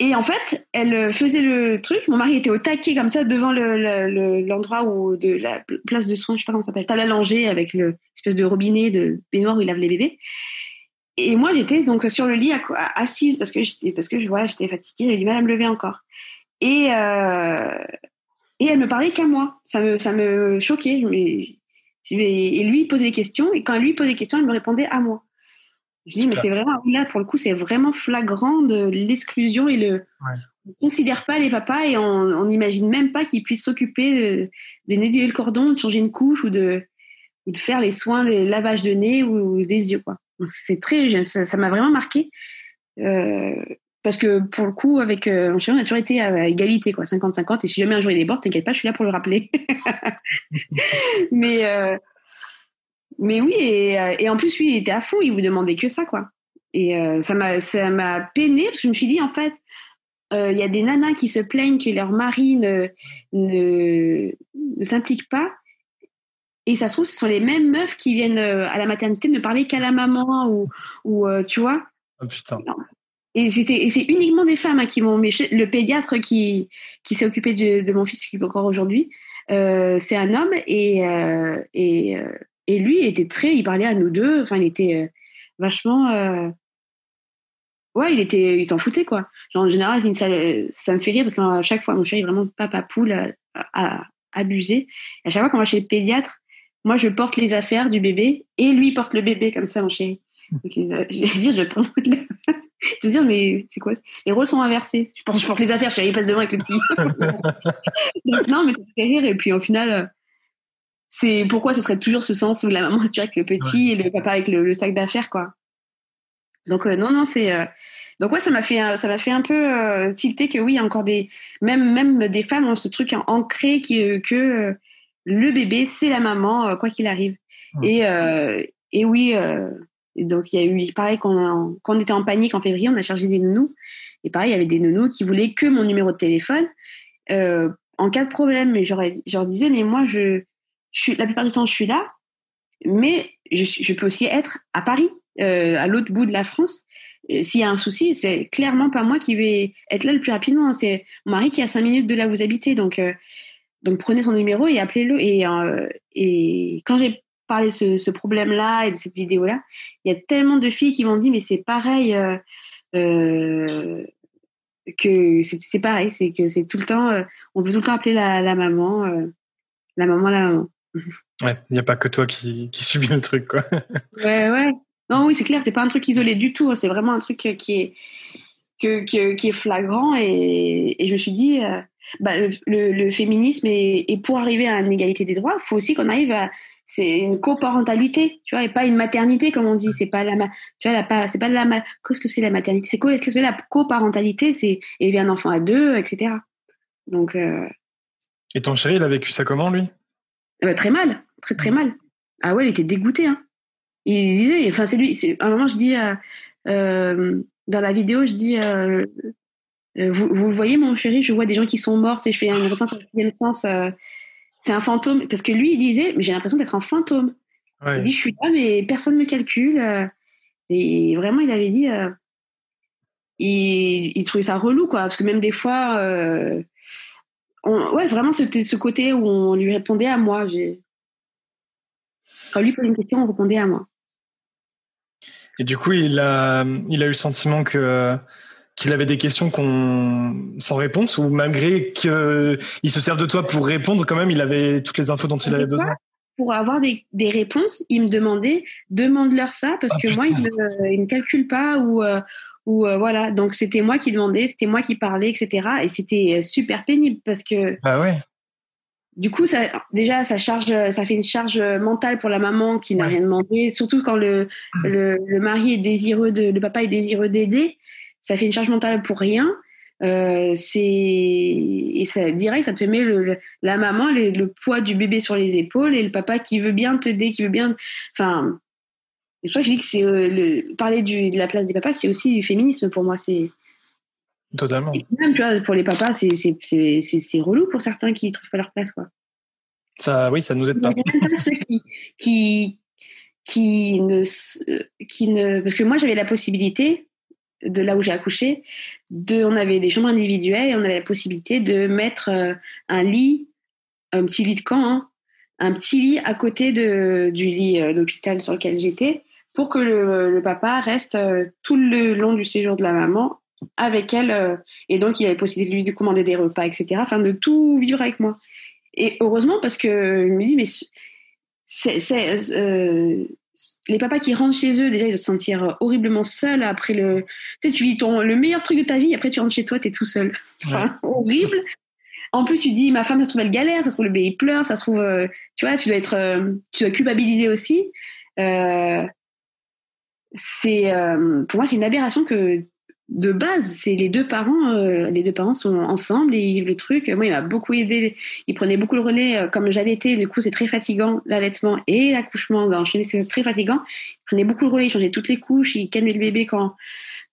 Et en fait, elle euh, faisait le truc. Mon mari était au taquet comme ça devant l'endroit où de la place de soins, je sais pas comment ça s'appelle, table langer avec l'espèce de robinet de baignoire où il lave les bébés. Et moi, j'étais donc sur le lit assise parce que j'étais parce que je vois, j'étais fatiguée, j'avais du mal à me lever encore. Et euh, et elle me parlait qu'à moi. Ça me ça me choquait. et lui il posait des questions et quand lui posait des questions, elle me répondait à moi. Je dis, mais c'est vraiment, là, pour le coup, c'est vraiment flagrant de l'exclusion et le. On ne considère pas les papas et on n'imagine même pas qu'ils puissent s'occuper de, de le cordon, de changer une couche ou de, ou de faire les soins des lavages de nez ou, des yeux, quoi. C'est très, ça m'a vraiment marqué. Euh, parce que pour le coup, avec euh, on a toujours été à égalité, quoi, 50-50. Et si jamais un jour il déborde, t'inquiète pas, je suis là pour le rappeler. mais, euh, mais oui, euh, et, en plus, lui, il était à fond, il vous demandait que ça, quoi. Et ça m'a ça parce que je me suis dit, en fait, il y a des nanas qui se plaignent que leur mari ne, ne, s'implique pas. Et ça se trouve, ce sont les mêmes meufs qui viennent à la maternité ne parler qu'à la maman ou, ou tu vois. Oh, putain. Et c'est uniquement des femmes hein, qui m'ont le pédiatre qui qui s'est occupé de, de, mon fils qui est encore aujourd'hui c'est un homme et et et lui, il était très, il parlait à nous deux. Enfin, il était euh, vachement. Euh, ouais, il était, il s'en foutait quoi. Genre, en général, ça, ça me fait rire parce qu'à chaque fois, mon chéri est vraiment papa poule à, abuser. à chaque fois qu'on va chez le pédiatre, moi, je porte les affaires du bébé et lui porte le bébé, comme ça, mon chéri. je vais dire, je prends Je veux dire, mais c'est quoi Les rôles sont inversés. Je porte, je porte les affaires, chérie, passe devant avec le petit. Donc, non, mais ça fait rire. Et puis, au final, euh, c'est pourquoi ce serait toujours ce sens où la maman tu avec le petit et le papa avec le, sac d'affaires, quoi. Donc, euh, non, non, c'est. Euh, donc, ouais, ça m'a fait, ça m'a fait un peu tilter que oui, il y a encore des. Même, même des femmes ont ce truc ancré qui, que le bébé, c'est la maman, quoi qu'il arrive. Et, et oui donc, il y a eu, pareil, quand on, quand on, était en panique en février, on a chargé des nounous. Et pareil, il y avait des nounous qui voulaient que mon numéro de téléphone euh, en cas de problème. Mais je leur disais, mais moi, je, je suis, la plupart du temps, je suis là, mais je, je peux aussi être à Paris, euh, à l'autre bout de la France. Euh, s'il y a un souci, c'est clairement pas moi qui vais être là le plus rapidement. C'est mon mari qui est à 5 minutes de là où vous habitez. Donc, euh, donc prenez son numéro et appelez-le. Et, euh, et quand j'ai parler ce, ce problème-là et de cette vidéo-là, il y a tellement de filles qui m'ont dit mais c'est pareil euh, euh, que c'est pareil, c'est que c'est tout le temps, on veut tout le temps appeler la, la maman, la maman, la maman. Ouais, il n'y a pas que toi qui, qui subis le truc, quoi. ouais, ouais. Non, oui, c'est clair, c'est pas un truc isolé du tout. Hein, c'est vraiment un truc qui est, que, qui est flagrant. Et, et, je me suis dit, bah, le, le, féminisme, et, et pour arriver à une égalité des droits, il faut aussi qu'on arrive à, c'est une coparentalité, tu vois, et pas une maternité comme on dit. C'est pas la, tu vois, pas, c'est pas la, qu'est-ce que c'est la maternité? C'est quoi, qu'est-ce que c'est la coparentalité? C'est élever un enfant à deux, etc. Donc. Euh, et ton chéri, il a vécu ça comment lui? Euh, Très mal, très très mal. Ah ouais, il était dégoûté. Hein. Il disait, enfin c'est lui. À un moment, je dis euh, dans la vidéo, je dis. Vous, vous le voyez, mon chéri, je vois des gens qui sont morts, et je fais une référence au sixième sens, c'est un fantôme. Parce que lui, il disait, mais j'ai l'impression d'être un fantôme. Il dit, je suis là, mais personne ne me calcule. Euh. et vraiment, il avait dit, euh, il, trouvait ça relou, quoi. Parce que même des fois, euh, ouais, vraiment, c'était ce côté où on lui répondait à moi. Quand lui posait une question, on répondait à moi. Et du coup, il a, il a eu le sentiment que qu'il avait des questions qu'on sans réponse ou malgré qu'il se serve de toi pour répondre, quand même, il avait toutes les infos dont il avait besoin Pour avoir des, des, réponses, il me demandait demande-leur ça parce ah, que moi, il ne, me calcule pas ou, euh, ou euh, voilà. Donc, c'était moi qui demandais, c'était moi qui parlais, etc. Et c'était euh, super pénible parce que. Ah ouais. Du coup, ça, déjà, ça charge, ça fait une charge mentale pour la maman qui n'a rien demandé, surtout quand le, le, le, mari est désireux de, le papa est désireux d'aider ça fait une charge mentale pour rien. Euh, c'est et ça direct ça te met le, la maman le poids du bébé sur les épaules et le papa qui veut bien t'aider qui veut bien enfin c'est pour ça que je dis que c'est euh, le parler du, de la place des papas c'est aussi du féminisme pour moi c'est totalement. Même tu vois pour les papas c'est c'est c'est relou pour certains qui trouvent pas leur place quoi. Ça oui ça nous aide pas. ceux qui, qui qui ne qui ne parce que moi j'avais la possibilité de là où j'ai accouché, on avait des chambres individuelles et on avait la possibilité de mettre euh, un lit, un petit lit de camp, hein, un petit lit à côté de, du lit euh, d'hôpital sur lequel j'étais, pour que le, papa reste euh, tout le long du séjour de la maman avec elle. et donc, il avait possibilité de lui commander des repas, etc. Enfin, de tout vivre avec moi. Et heureusement, parce que je me dis, mais c'est, les papas qui rentrent chez eux, déjà, ils doivent se sentir euh, horriblement seuls après le. Tu sais, tu vis ton, le meilleur truc de ta vie, après tu rentres chez toi, tu es tout seul. C'est horrible. En plus, tu dis, ma femme, ça se trouve, elle galère, ça se trouve, le bébé pleure, ça se trouve, euh, tu vois, tu dois être, euh, tu dois culpabiliser aussi. c'est, pour moi, c'est une aberration que de base, c'est les deux parents, euh, les deux parents sont ensemble et ils vivent le truc. Moi, il m'a beaucoup aidé. Il prenait beaucoup le relais, euh, comme j'allaitais. Du coup, c'est très fatigant l'allaitement et l'accouchement. D'enchaîner, c'est très fatigant. Il prenait beaucoup le relais, il changeait toutes les couches, il calmait le bébé quand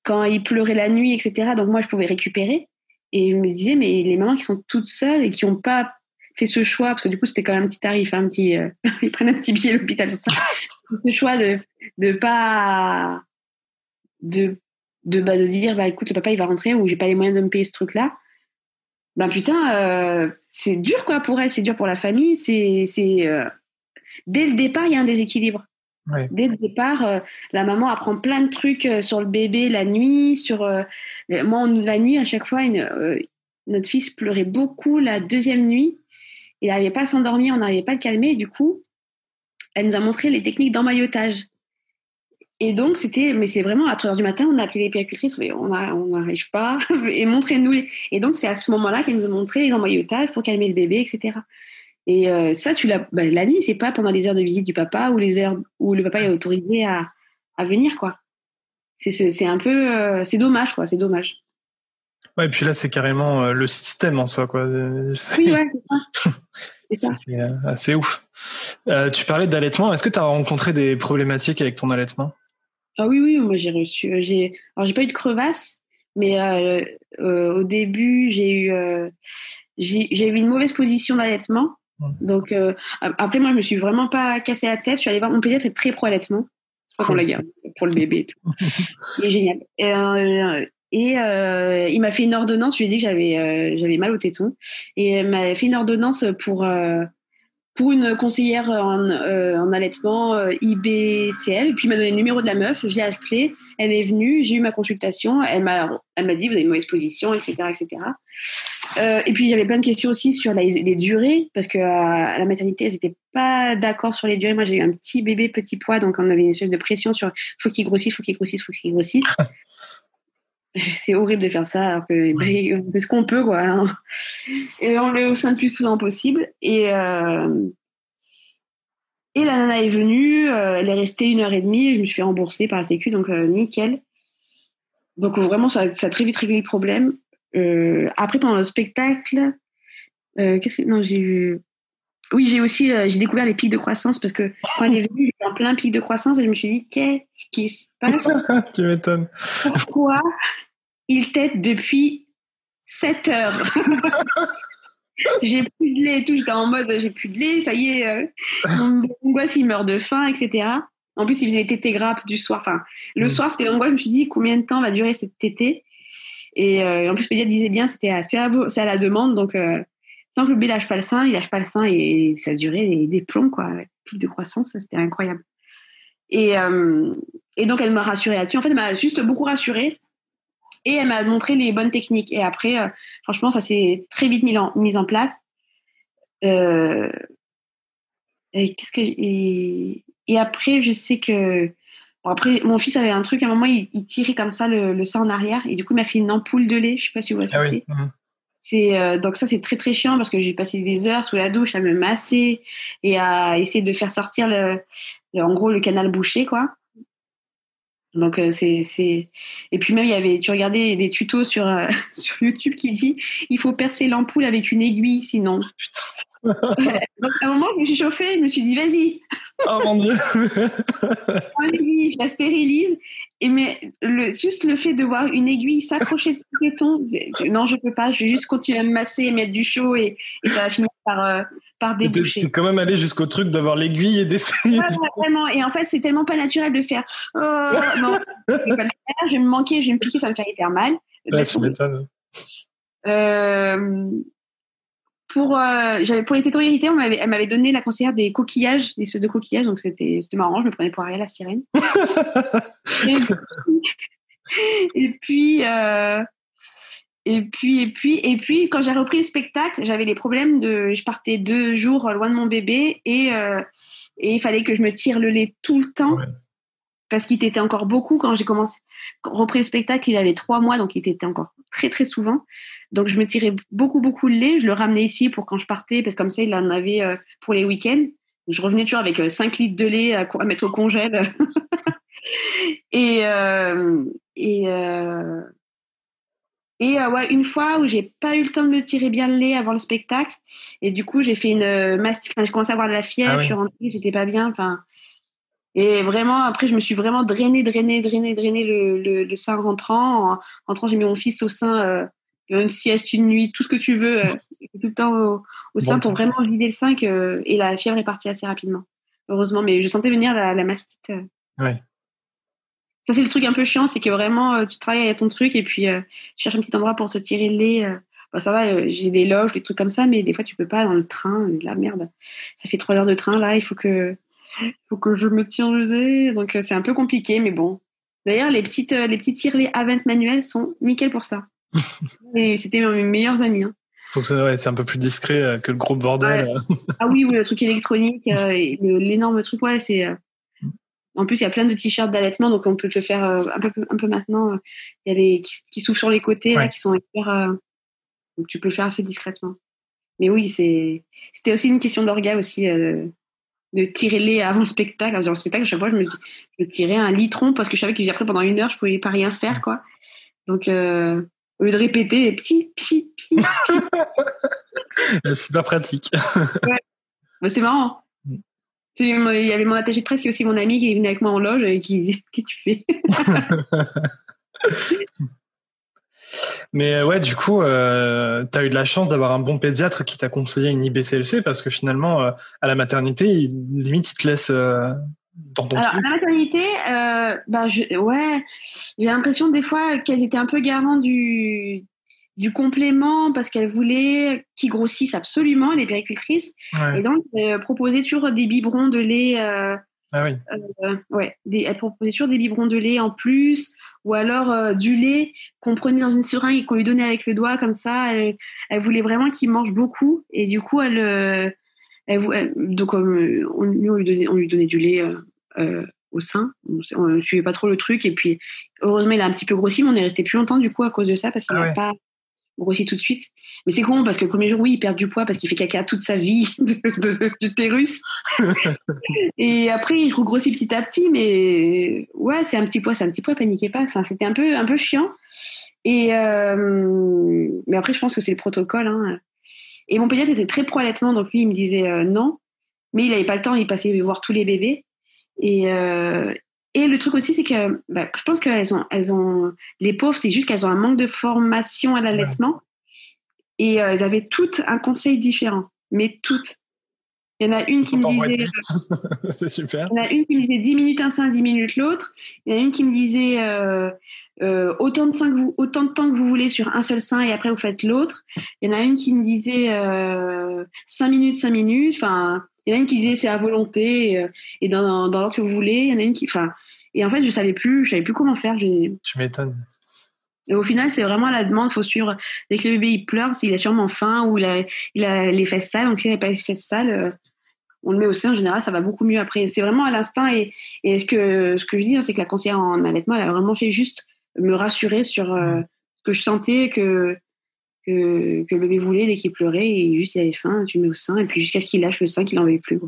quand il pleurait la nuit, etc. Donc moi, je pouvais récupérer. Et je me disais, mais les mamans qui sont toutes seules et qui n'ont pas fait ce choix, parce que du coup, c'était quand même un petit tarif, hein, un petit, euh, ils prennent un petit billet à l'hôpital, ça. ce choix de de pas de de, bah, de dire bah écoute le papa il va rentrer ou j'ai pas les moyens de me payer ce truc là ben putain euh, c'est dur quoi pour elle c'est dur pour la famille c'est c'est euh, dès le départ il y a un déséquilibre. Dès le départ euh, la maman apprend plein de trucs sur le bébé la nuit sur moi la nuit à chaque fois notre fils pleurait beaucoup la deuxième nuit. Il n'arrivait pas à s'endormir on n'arrivait pas à le calmer. Et du coup elle nous a montré les techniques d'emmaillotage. Et donc, c'était, mais c'est vraiment à 3 heures du matin, on a appelé les puéricultrices, mais on n'arrive pas, et montrez-nous. Les... Et donc, c'est à ce moment-là qu'elle nous a montré les emmaillotages pour calmer le bébé, etc. Et euh, ça, tu l'as, bah, la nuit, c'est pas pendant les heures de visite du papa ou les heures où le papa est autorisé à, à venir, quoi. C'est, c'est un peu, euh, c'est dommage, quoi, c'est dommage. Ouais, et puis là, c'est carrément euh, le système en soi, quoi. Oui, ouais, c'est ça. c'est assez ouf. tu parlais d'allaitement. Est-ce que tu as rencontré des problématiques avec ton allaitement? Ah oui, oui, moi j'ai reçu. Euh, j'ai, alors j'ai pas eu de crevasse, mais euh, euh, au début j'ai eu, j'ai, eu une mauvaise position d'allaitement. Donc après moi je me suis vraiment pas cassé la tête. Je suis allée voir mon pédiatre est très pro allaitement. pour la garde pour le bébé. il est génial. Et, il m'a fait une ordonnance. Je lui ai dit que j'avais j'avais mal au téton et il m'a fait une ordonnance pour pour une conseillère en, euh, en allaitement euh, IBCL. Puis il m'a donné le numéro de la meuf, je l'ai appelée, elle est venue, j'ai eu ma consultation, elle m'a, elle m'a dit vous avez une mauvaise position, etc. etc. Euh, et puis il y avait plein de questions aussi sur les durées, parce que à la maternité, elles n'étaient pas d'accord sur les durées. Moi j'ai eu un petit bébé, petit poids, donc on avait une espèce de pression sur faut qu'il grossisse, faut qu'il grossisse, faut qu'il grossisse. c'est horrible de faire ça alors que bah, on fait ce qu'on peut quoi hein. et on le au sein le plus pesant possible. Et euh, et la nana est venue euh, elle est restée une heure et demie je me suis fait rembourser par la sécu donc euh, nickel. Donc vraiment ça, ça, a très vite réglé le problème. Après pendant le spectacle qu'est-ce que non j'ai eu oui, j'ai aussi j'ai découvert les pics de croissance parce que quand elle est venue, j'étais en plein pic de croissance et je me suis dit qu'est-ce qui se passe? Tu m'étonnes. Pourquoi? Il tète depuis 7 heures. j'ai plus de lait tout. J'étais en mode, j'ai plus de lait, ça y est, euh, mon gosse, il meurt de faim, etc. En plus, il faisait les tétés grappes du soir. Enfin, le mm. soir, c'était l'angoisse. Je me suis dit, combien de temps va durer cette tétée? Et euh, en plus, Pédia disait bien, c'était assez à, à la demande. Donc, euh, tant que le bébé lâche pas le sein, il lâche pas le sein et ça durait des, des plombs, quoi. Avec pic de croissance, c'était incroyable. Et, et donc, elle m'a rassurée là-dessus. En fait, elle m'a juste beaucoup rassurée et elle m'a montré les bonnes techniques. Et après, euh, franchement, ça s'est très vite mis en, mis en place. Euh, et qu'est-ce que et, après, je sais que après, mon fils avait un truc. À un moment, il, tirait comme ça le, le, sang en arrière, et du coup, il m'a fait une ampoule de lait. Je sais pas si vous voyez ah mhm. c'est. Euh, donc ça, c'est très très chiant parce que j'ai passé des heures sous la douche à me masser et à essayer de faire sortir le en gros le canal bouché, quoi. Donc euh, c'est c'est et puis même il y avait tu regardais des tutos sur euh, sur YouTube qui dit il faut percer l'ampoule avec une aiguille sinon. Putain. Donc à un moment je me suis chauffée, je me suis dit vas-y. Oh mon dieu. je la stérilise et mais le juste le fait de voir une aiguille s'accrocher de ce téton, non je peux pas, je vais juste continuer à me masser et mettre du chaud et, et ça va finir par euh, par déboucher. Tu quand même allé jusqu'au truc d'avoir l'aiguille et d'essayer. vraiment. Et en fait, c'est tellement pas naturel de faire. Non, je vais pas le faire. Je vais me manquer, je vais me piquer, ça me faire hyper mal. Ouais, tu m'étonnes. Euh, pour euh, j'avais pour les tétons irrités, on m'avait, elle m'avait donné la conseillère des coquillages, des espèces de coquillages, donc c'était c'était marrant. Je me prenais pour Ariel la sirène. et puis, euh, et puis, et puis, et puis, quand j'ai repris le spectacle, j'avais les problèmes de, je partais deux jours loin de mon bébé et, euh, et il fallait que je me tire le lait tout le temps parce qu'il t'était encore beaucoup quand j'ai commencé, repris le spectacle, il avait trois mois, donc il était encore très très souvent. Donc je me tirais beaucoup beaucoup le lait, je le ramenais ici pour quand je partais parce que comme ça il en avait euh, pour les week-ends. Je revenais toujours avec 5 euh, litres de lait à, mettre au congèle. et et et euh, ouais, une fois où j'ai pas eu le temps de me tirer bien le lait avant le spectacle, et du coup j'ai fait une euh, mastiff. Enfin, j'ai commencé à avoir de la fièvre, ah je suis rentrée, j'étais pas bien. Enfin, et vraiment après je me suis vraiment drainé, drainé, drainé, drainé le, le, le sein rentrant. En rentrant, j'ai mis mon fils au sein, euh, une sieste, une nuit, tout ce que tu veux, euh, tout le temps au, au sein pour vraiment vider le sein. Que, et la fièvre est partie assez rapidement, heureusement. Mais je sentais venir la, la mastite. Ouais ça c'est le truc un peu chiant, c'est que vraiment euh, tu travailles à ton truc et puis euh, tu cherches un petit endroit pour se tirer le lait. Euh. Bah, ça va, j'ai des loges, des trucs comme ça, mais des fois tu peux pas dans le train. De la merde, ça fait trois heures de train là, il faut que, faut que je me tire le donc c'est un peu compliqué, mais bon. D'ailleurs, les petites, les petits tirelets Avent manuels sont nickel pour ça. C'était mes meilleurs amis. Hein. Donc c'est un peu plus discret que le gros bordel. ah oui, oui, le truc électronique, l'énorme truc, ouais, c'est. En plus, il y a plein de t-shirts d'allaitement, donc on peut le faire un peu, un peu maintenant. Il y a les qui, qui s'ouvrent sur les côtés, là, qui sont hyper. donc tu peux le faire assez discrètement. Mais oui, c'est. C'était aussi une question d'orga aussi de tirer les avant le spectacle. Avant le spectacle, à chaque fois, je me, je tirais un litron parce que je savais qu'après, pendant une heure, je pouvais pas rien faire, quoi. Donc, euh, au lieu de répéter, petit, petit, petit, Super pratique. ouais. c'est marrant. Mm. Il y avait mon attaché de presse qui est aussi mon ami qui est venu avec moi en loge et qui disait Qu'est-ce que tu fais? Mais euh, ouais, du coup, euh, tu as eu de la chance d'avoir un bon pédiatre qui t'a conseillé une IBCLC parce que finalement, euh, à la maternité, limite, il te laisse euh, dans ton Alors, à la maternité, bah, je, ouais, j'ai l'impression des fois qu'elles étaient un peu garants du, du complément parce qu'elles voulaient qu'ils grossissent absolument, les péricultrices. Et donc, proposaient toujours des biberons de lait. Ah oui. ouais, des, elles proposaient toujours des biberons de lait en plus ou alors euh, du lait qu'on prenait dans une seringue et qu'on lui donnait avec le doigt comme ça. Elle, voulait vraiment qu'il mange beaucoup et du coup elle, euh, donc on, lui donnait, on lui donnait du lait euh, au sein. On ne suivait pas trop le truc et puis heureusement il a un petit peu grossi, mais on est resté plus longtemps du coup à cause de ça parce qu'il n'a ah pas grossit tout de suite. Mais c'est con parce que le premier jour, oui, il perd du poids parce qu'il fait caca toute sa vie d'utérus. et après, il regrossit petit à petit. Mais ouais, c'est un petit poids, c'est un petit poids, paniquez pas. Enfin, c'était un peu, un peu chiant. Et euh, mais après, je pense que c'est le protocole. Hein. Et mon pédiatre était très pro allaitement, donc lui, il me disait euh, non. Mais il n'avait pas le temps, il passait voir tous les bébés. Et, euh, et le truc aussi, c'est que bah, je pense qu'elles ont, elles ont, les pauvres, c'est juste qu'elles ont un manque de formation à l'allaitement. Et euh, elles avaient toutes un conseil différent, mais toutes. Il y en a une qui me disait. c'est super. Il y en a une qui me disait 10 minutes un sein, 10 minutes l'autre. Il y en a une qui me disait euh, euh, autant, de temps que vous, autant de temps que vous voulez sur un seul sein et après vous faites l'autre. Il y en a une qui me disait 5 minutes, 5 minutes. Enfin, il y en a une qui disait c'est à volonté et, et dans, dans l'ordre que vous voulez. Il y en a une qui. Enfin, et en fait, je savais plus, je savais plus comment faire. Tu m'étonnes. Et au final, c'est vraiment à la demande. Il faut suivre. Dès que le bébé il pleure, s'il a sûrement faim ou il a, il a les fesses sales. Donc, s'il n'a pas les fesses sales, euh, on le met au sein. En général, ça va beaucoup mieux après. C'est vraiment à l'instinct. Et, et ce, que, ce que je dis, hein, c'est que la conseillère en allaitement, elle a vraiment fait juste me rassurer sur euh, ce que je sentais que, que, que, le bébé voulait dès qu'il pleurait. Et juste, il avait faim, tu le mets au sein. Et puis, jusqu'à ce qu'il lâche le sein, qu'il n'en veuille plus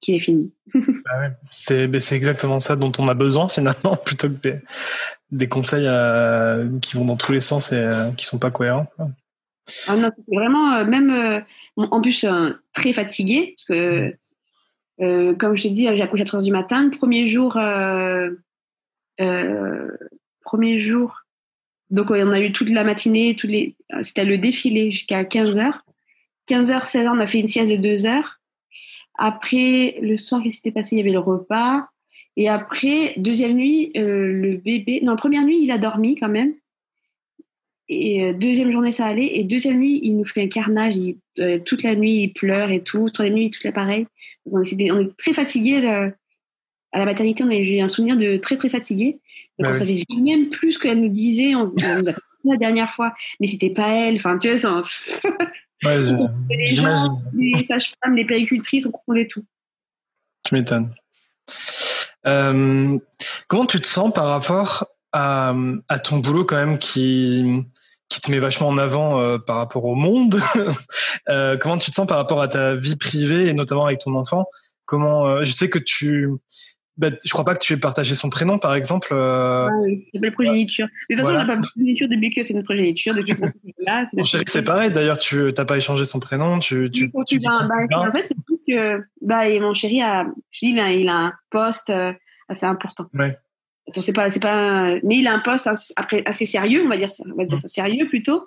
qui est fini. Bah ben, c'est exactement ça dont on a besoin finalement, plutôt que des, des conseils euh, qui vont dans tous les sens et euh, qui sont pas cohérents. Ah non, vraiment, euh, même en plus très fatigué, parce que comme je te dis, j'ai accouché à 4 h du matin. Le premier jour, premier jour, donc on a eu toute la matinée, les, c'était le défilé jusqu'à 15 h 15 h 16 h on a fait une sieste de 2 heures. Après, le soir, qu'est-ce qui s'était passé? Il y avait le repas. Et après, deuxième nuit, euh, le bébé. Non, première nuit, il a dormi quand même. Et euh, deuxième journée, ça allait. Et deuxième nuit, il nous fait un carnage. Euh, toute la nuit, il pleure et tout. Troisième nuit, tout l'appareil. On, on était très fatigués. à la maternité, on a eu un souvenir de très, très fatigué. Donc, bah on savait même plus ce qu'elle nous disait. On, on nous a la dernière fois, mais c'était pas elle. Enfin, tu vois, Ouais, les les sages-femmes, les péricultrices, on comprenait tout. Tu m'étonnes. Euh, comment tu te sens par rapport à, à, ton boulot quand même qui, qui te met vachement en avant euh, par rapport au monde? Euh, Comment tu te sens par rapport à ta vie privée et notamment avec ton enfant? Comment Je sais que tu bah, je crois pas que tu aies partagé son prénom, par exemple. Euh... Ah oui, s'appelle progéniture. Mais de toute façon, voilà. on n'a pas de progéniture depuis que c'est une progéniture, depuis que c'est là. Mon chéri, c'est pareil. D'ailleurs, tu n'as pas échangé son prénom. Tu, tu, tu, dis bah, en fait, c'est tout que bah, et mon chéri a, je dis, il a, il a un poste euh, assez important. Ouais. Attends, c'est pas, c'est pas, mais il a un poste après assez sérieux, on va dire ça, on va dire ça sérieux plutôt.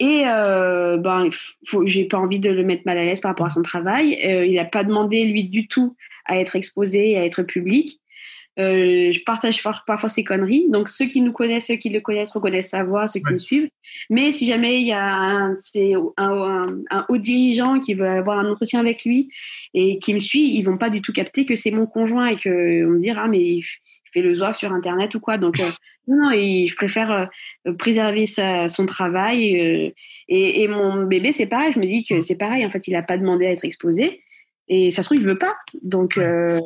Et euh, ben, faut, j'ai pas envie de le mettre mal à l'aise par rapport à son travail. Euh, il n'a pas demandé lui du tout à être exposé, à être public. Euh, je partage parfois ses conneries. Donc ceux qui nous connaissent, ceux qui le connaissent reconnaissent sa voix, ceux qui nous suivent. Mais si jamais il y a un, un, un, haut dirigeant qui veut avoir un entretien avec lui et qui me suit, ils vont pas du tout capter que c'est mon conjoint et que on me dira ah mais il fait le zoif sur Internet ou quoi. Donc, non, non, et je préfère préserver sa, son travail. Et, et, mon bébé, c'est pareil. Je me dis que c'est pareil. En fait, il n'a pas demandé à être exposé. Et ça se trouve, il veut pas. Donc, euh,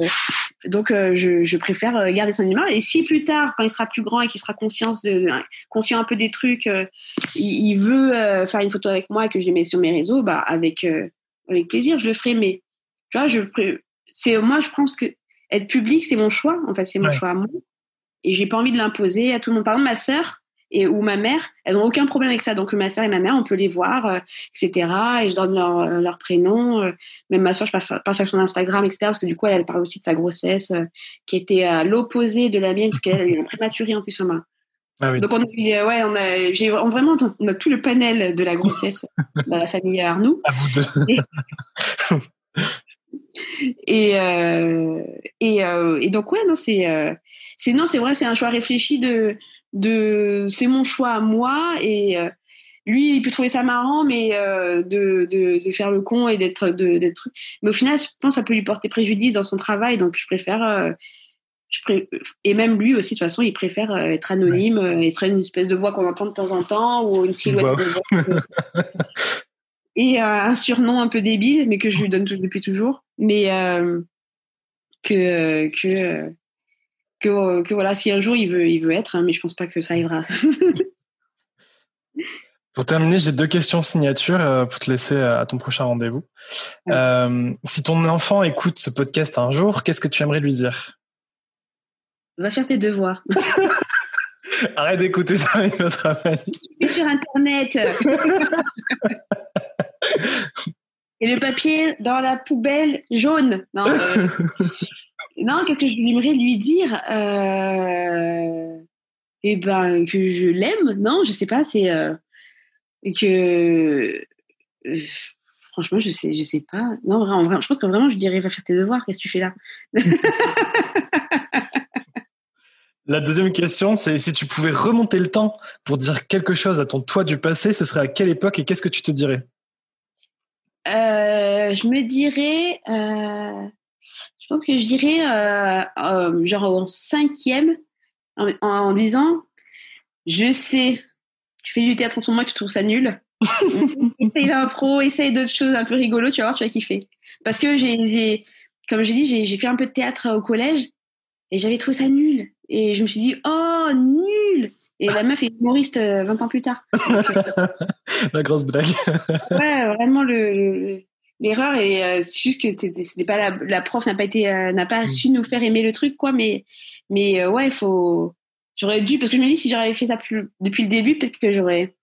donc euh, je, je, préfère garder son animal. Et si plus tard, quand il sera plus grand et qu'il sera conscient, de, conscient un peu des trucs, euh, il, il, veut euh, faire une photo avec moi et que je les mets sur mes réseaux, bah, avec, avec plaisir, je le ferai. Mais tu vois, je, c'est, moi, je pense que être public, c'est mon choix. En fait, c'est mon choix à moi. Et j'ai pas envie de l'imposer à tout le monde. Par exemple, ma sœur, et ou ma mère, elles n'ont aucun problème avec ça. Donc ma soeur et ma mère, on peut les voir, euh, etc. Et je donne leur, euh, leur prénom. Euh, même ma soeur, je passe sur son Instagram, etc. Parce que du coup, elle, parle aussi de sa grossesse, qui était à l'opposé de la mienne, parce qu'elle a eu un prématuré en plus en main. Ah oui. Donc on a, ouais, on a, j'ai vraiment, on a tout le panel de la grossesse dans la famille Arnoux. À vous deux. Et, et, et, donc ouais non c'est c'est non c'est vrai c'est un choix réfléchi de de c'est mon choix à moi et euh, lui il peut trouver ça marrant mais euh, de, de, de, faire le con et d'être d'être mais au final je pense que ça peut lui porter préjudice dans son travail donc je préfère euh, je pré... et même lui aussi de toute façon il préfère être anonyme être une espèce de voix qu'on entend de temps en temps ou une silhouette et un surnom un peu débile mais que je lui donne depuis toujours mais que que que, que, voilà, si un jour il veut, il veut être, hein, mais je pense pas que ça arrivera. pour terminer, j'ai deux questions signature euh, pour te laisser à ton prochain rendez-vous. Euh, si ton enfant écoute ce podcast un jour, qu'est-ce que tu aimerais lui dire? Va faire tes devoirs. Arrête d'écouter ça, il va travailler. sur Internet. Et le papier dans la poubelle jaune. Non, euh, non, qu'est-ce que j'aimerais lui dire euh... Eh ben, que je l'aime, non, je sais pas, c'est euh... que euh, franchement, je sais, je sais pas. Non, vraiment, je pense que vraiment, je dirais va faire tes devoirs. Qu'est-ce que tu fais là? La deuxième question, c'est si tu pouvais remonter le temps pour dire quelque chose à ton toi du passé, ce serait à quelle époque et qu'est-ce que tu te dirais? Je me dirais je pense que je dirais, euh, euh, genre en cinquième, en, en, disant, je sais, tu fais du théâtre en ce moment, tu trouves ça nul. essaye l'impro, essaye d'autres choses un peu rigolo, tu vas voir, tu vas kiffer. Parce que j'ai, comme j'ai dit, j'ai fait un peu de théâtre au collège et j'avais trouvé ça nul. Et je me suis dit, oh, nul! Et la meuf est humoriste 20 euh, ans plus tard. la grosse blague. ouais, vraiment le, l'erreur et euh, c'est juste que c'était pas la, la, prof n'a pas été euh, n'a pas mm. su nous faire aimer le truc quoi mais mais euh, ouais il faut j'aurais dû parce que je me dis si j'aurais fait ça plus, depuis le début peut-être que j'aurais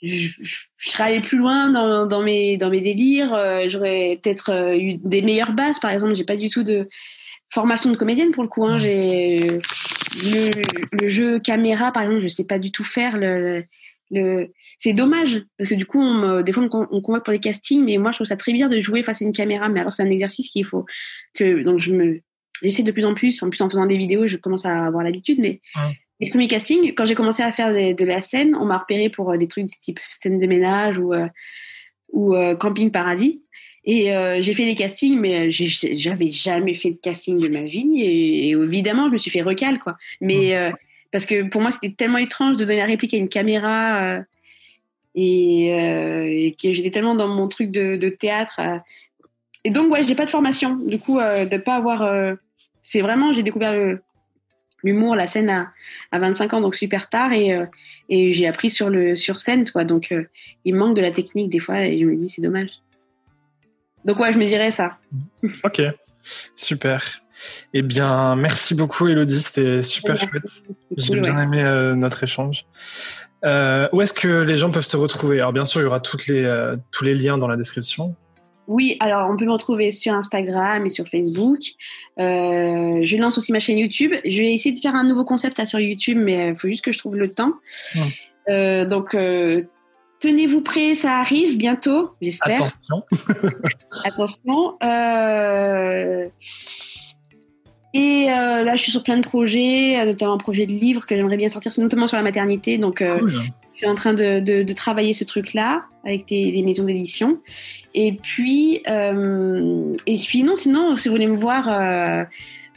je, serais allée plus loin dans, dans mes dans mes délires j'aurais peut-être eu des meilleures bases par exemple j'ai pas du tout de formation de comédienne pour le coup hein. Mm. j'ai le, le, jeu caméra par exemple je sais pas du tout faire le le... c'est dommage parce que du coup on des fois on, convoque pour des castings mais moi je trouve ça très bien de jouer face à une caméra. Mais alors c'est un exercice qu'il faut que donc je me j'essaie de plus en plus en plus en faisant des vidéos je commence à avoir l'habitude. Mais les premiers castings quand j'ai commencé à faire de, la scène on m'a repéré pour euh, des trucs type scène de ménage ou euh, ou euh, camping paradis. Et j'ai fait des castings mais j'avais jamais fait de casting de ma vie. Et, évidemment je me suis fait recal quoi. Mais parce que pour moi c'était tellement étrange de donner la réplique à une caméra euh, et, euh, et, que j'étais tellement dans mon truc de, théâtre euh. et donc ouais j'ai pas de formation. Du coup euh, de pas avoir euh, c'est vraiment j'ai découvert l'humour la scène à, à 25 ans donc super tard et et j'ai appris sur le sur scène quoi. Donc il manque de la technique des fois et je me dis c'est dommage. Donc ouais je me dirais ça. Ok. Super eh bien, merci beaucoup, Elodie. C'était super chouette. J'ai bien aimé euh, notre échange. Euh, où est-ce que les gens peuvent te retrouver? Alors, bien sûr, il y aura toutes les, euh, tous les liens dans la description. Oui, alors on peut me retrouver sur Instagram et sur Facebook. je lance aussi ma chaîne YouTube. Je vais essayer de faire un nouveau concept sur YouTube, mais il faut juste que je trouve le temps. donc, tenez-vous prêts, ça arrive bientôt, j'espère. Attention. Attention. Et euh, là, je suis sur plein de projets, euh, notamment un projet de livre que j'aimerais bien sortir, notamment sur la maternité. Donc, euh, je suis en train de, de, de travailler ce truc-là avec des, des maisons d'édition. Et puis, euh, et puis non, sinon, si vous voulez me voir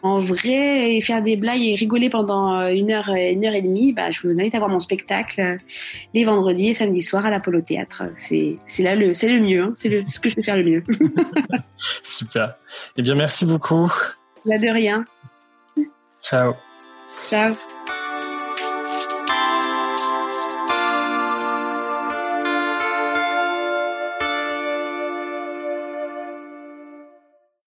en vrai et faire des blagues et rigoler pendant une heure, une heure et demie, bah, je vous invite à voir mon spectacle les vendredis et samedis soirs à l'Apollo Théâtre. C'est, là le, c'est le mieux, hein. c'est le, ce que je peux faire le mieux. Super. Eh bien, merci beaucoup. Pas de rien. Ciao. Ciao.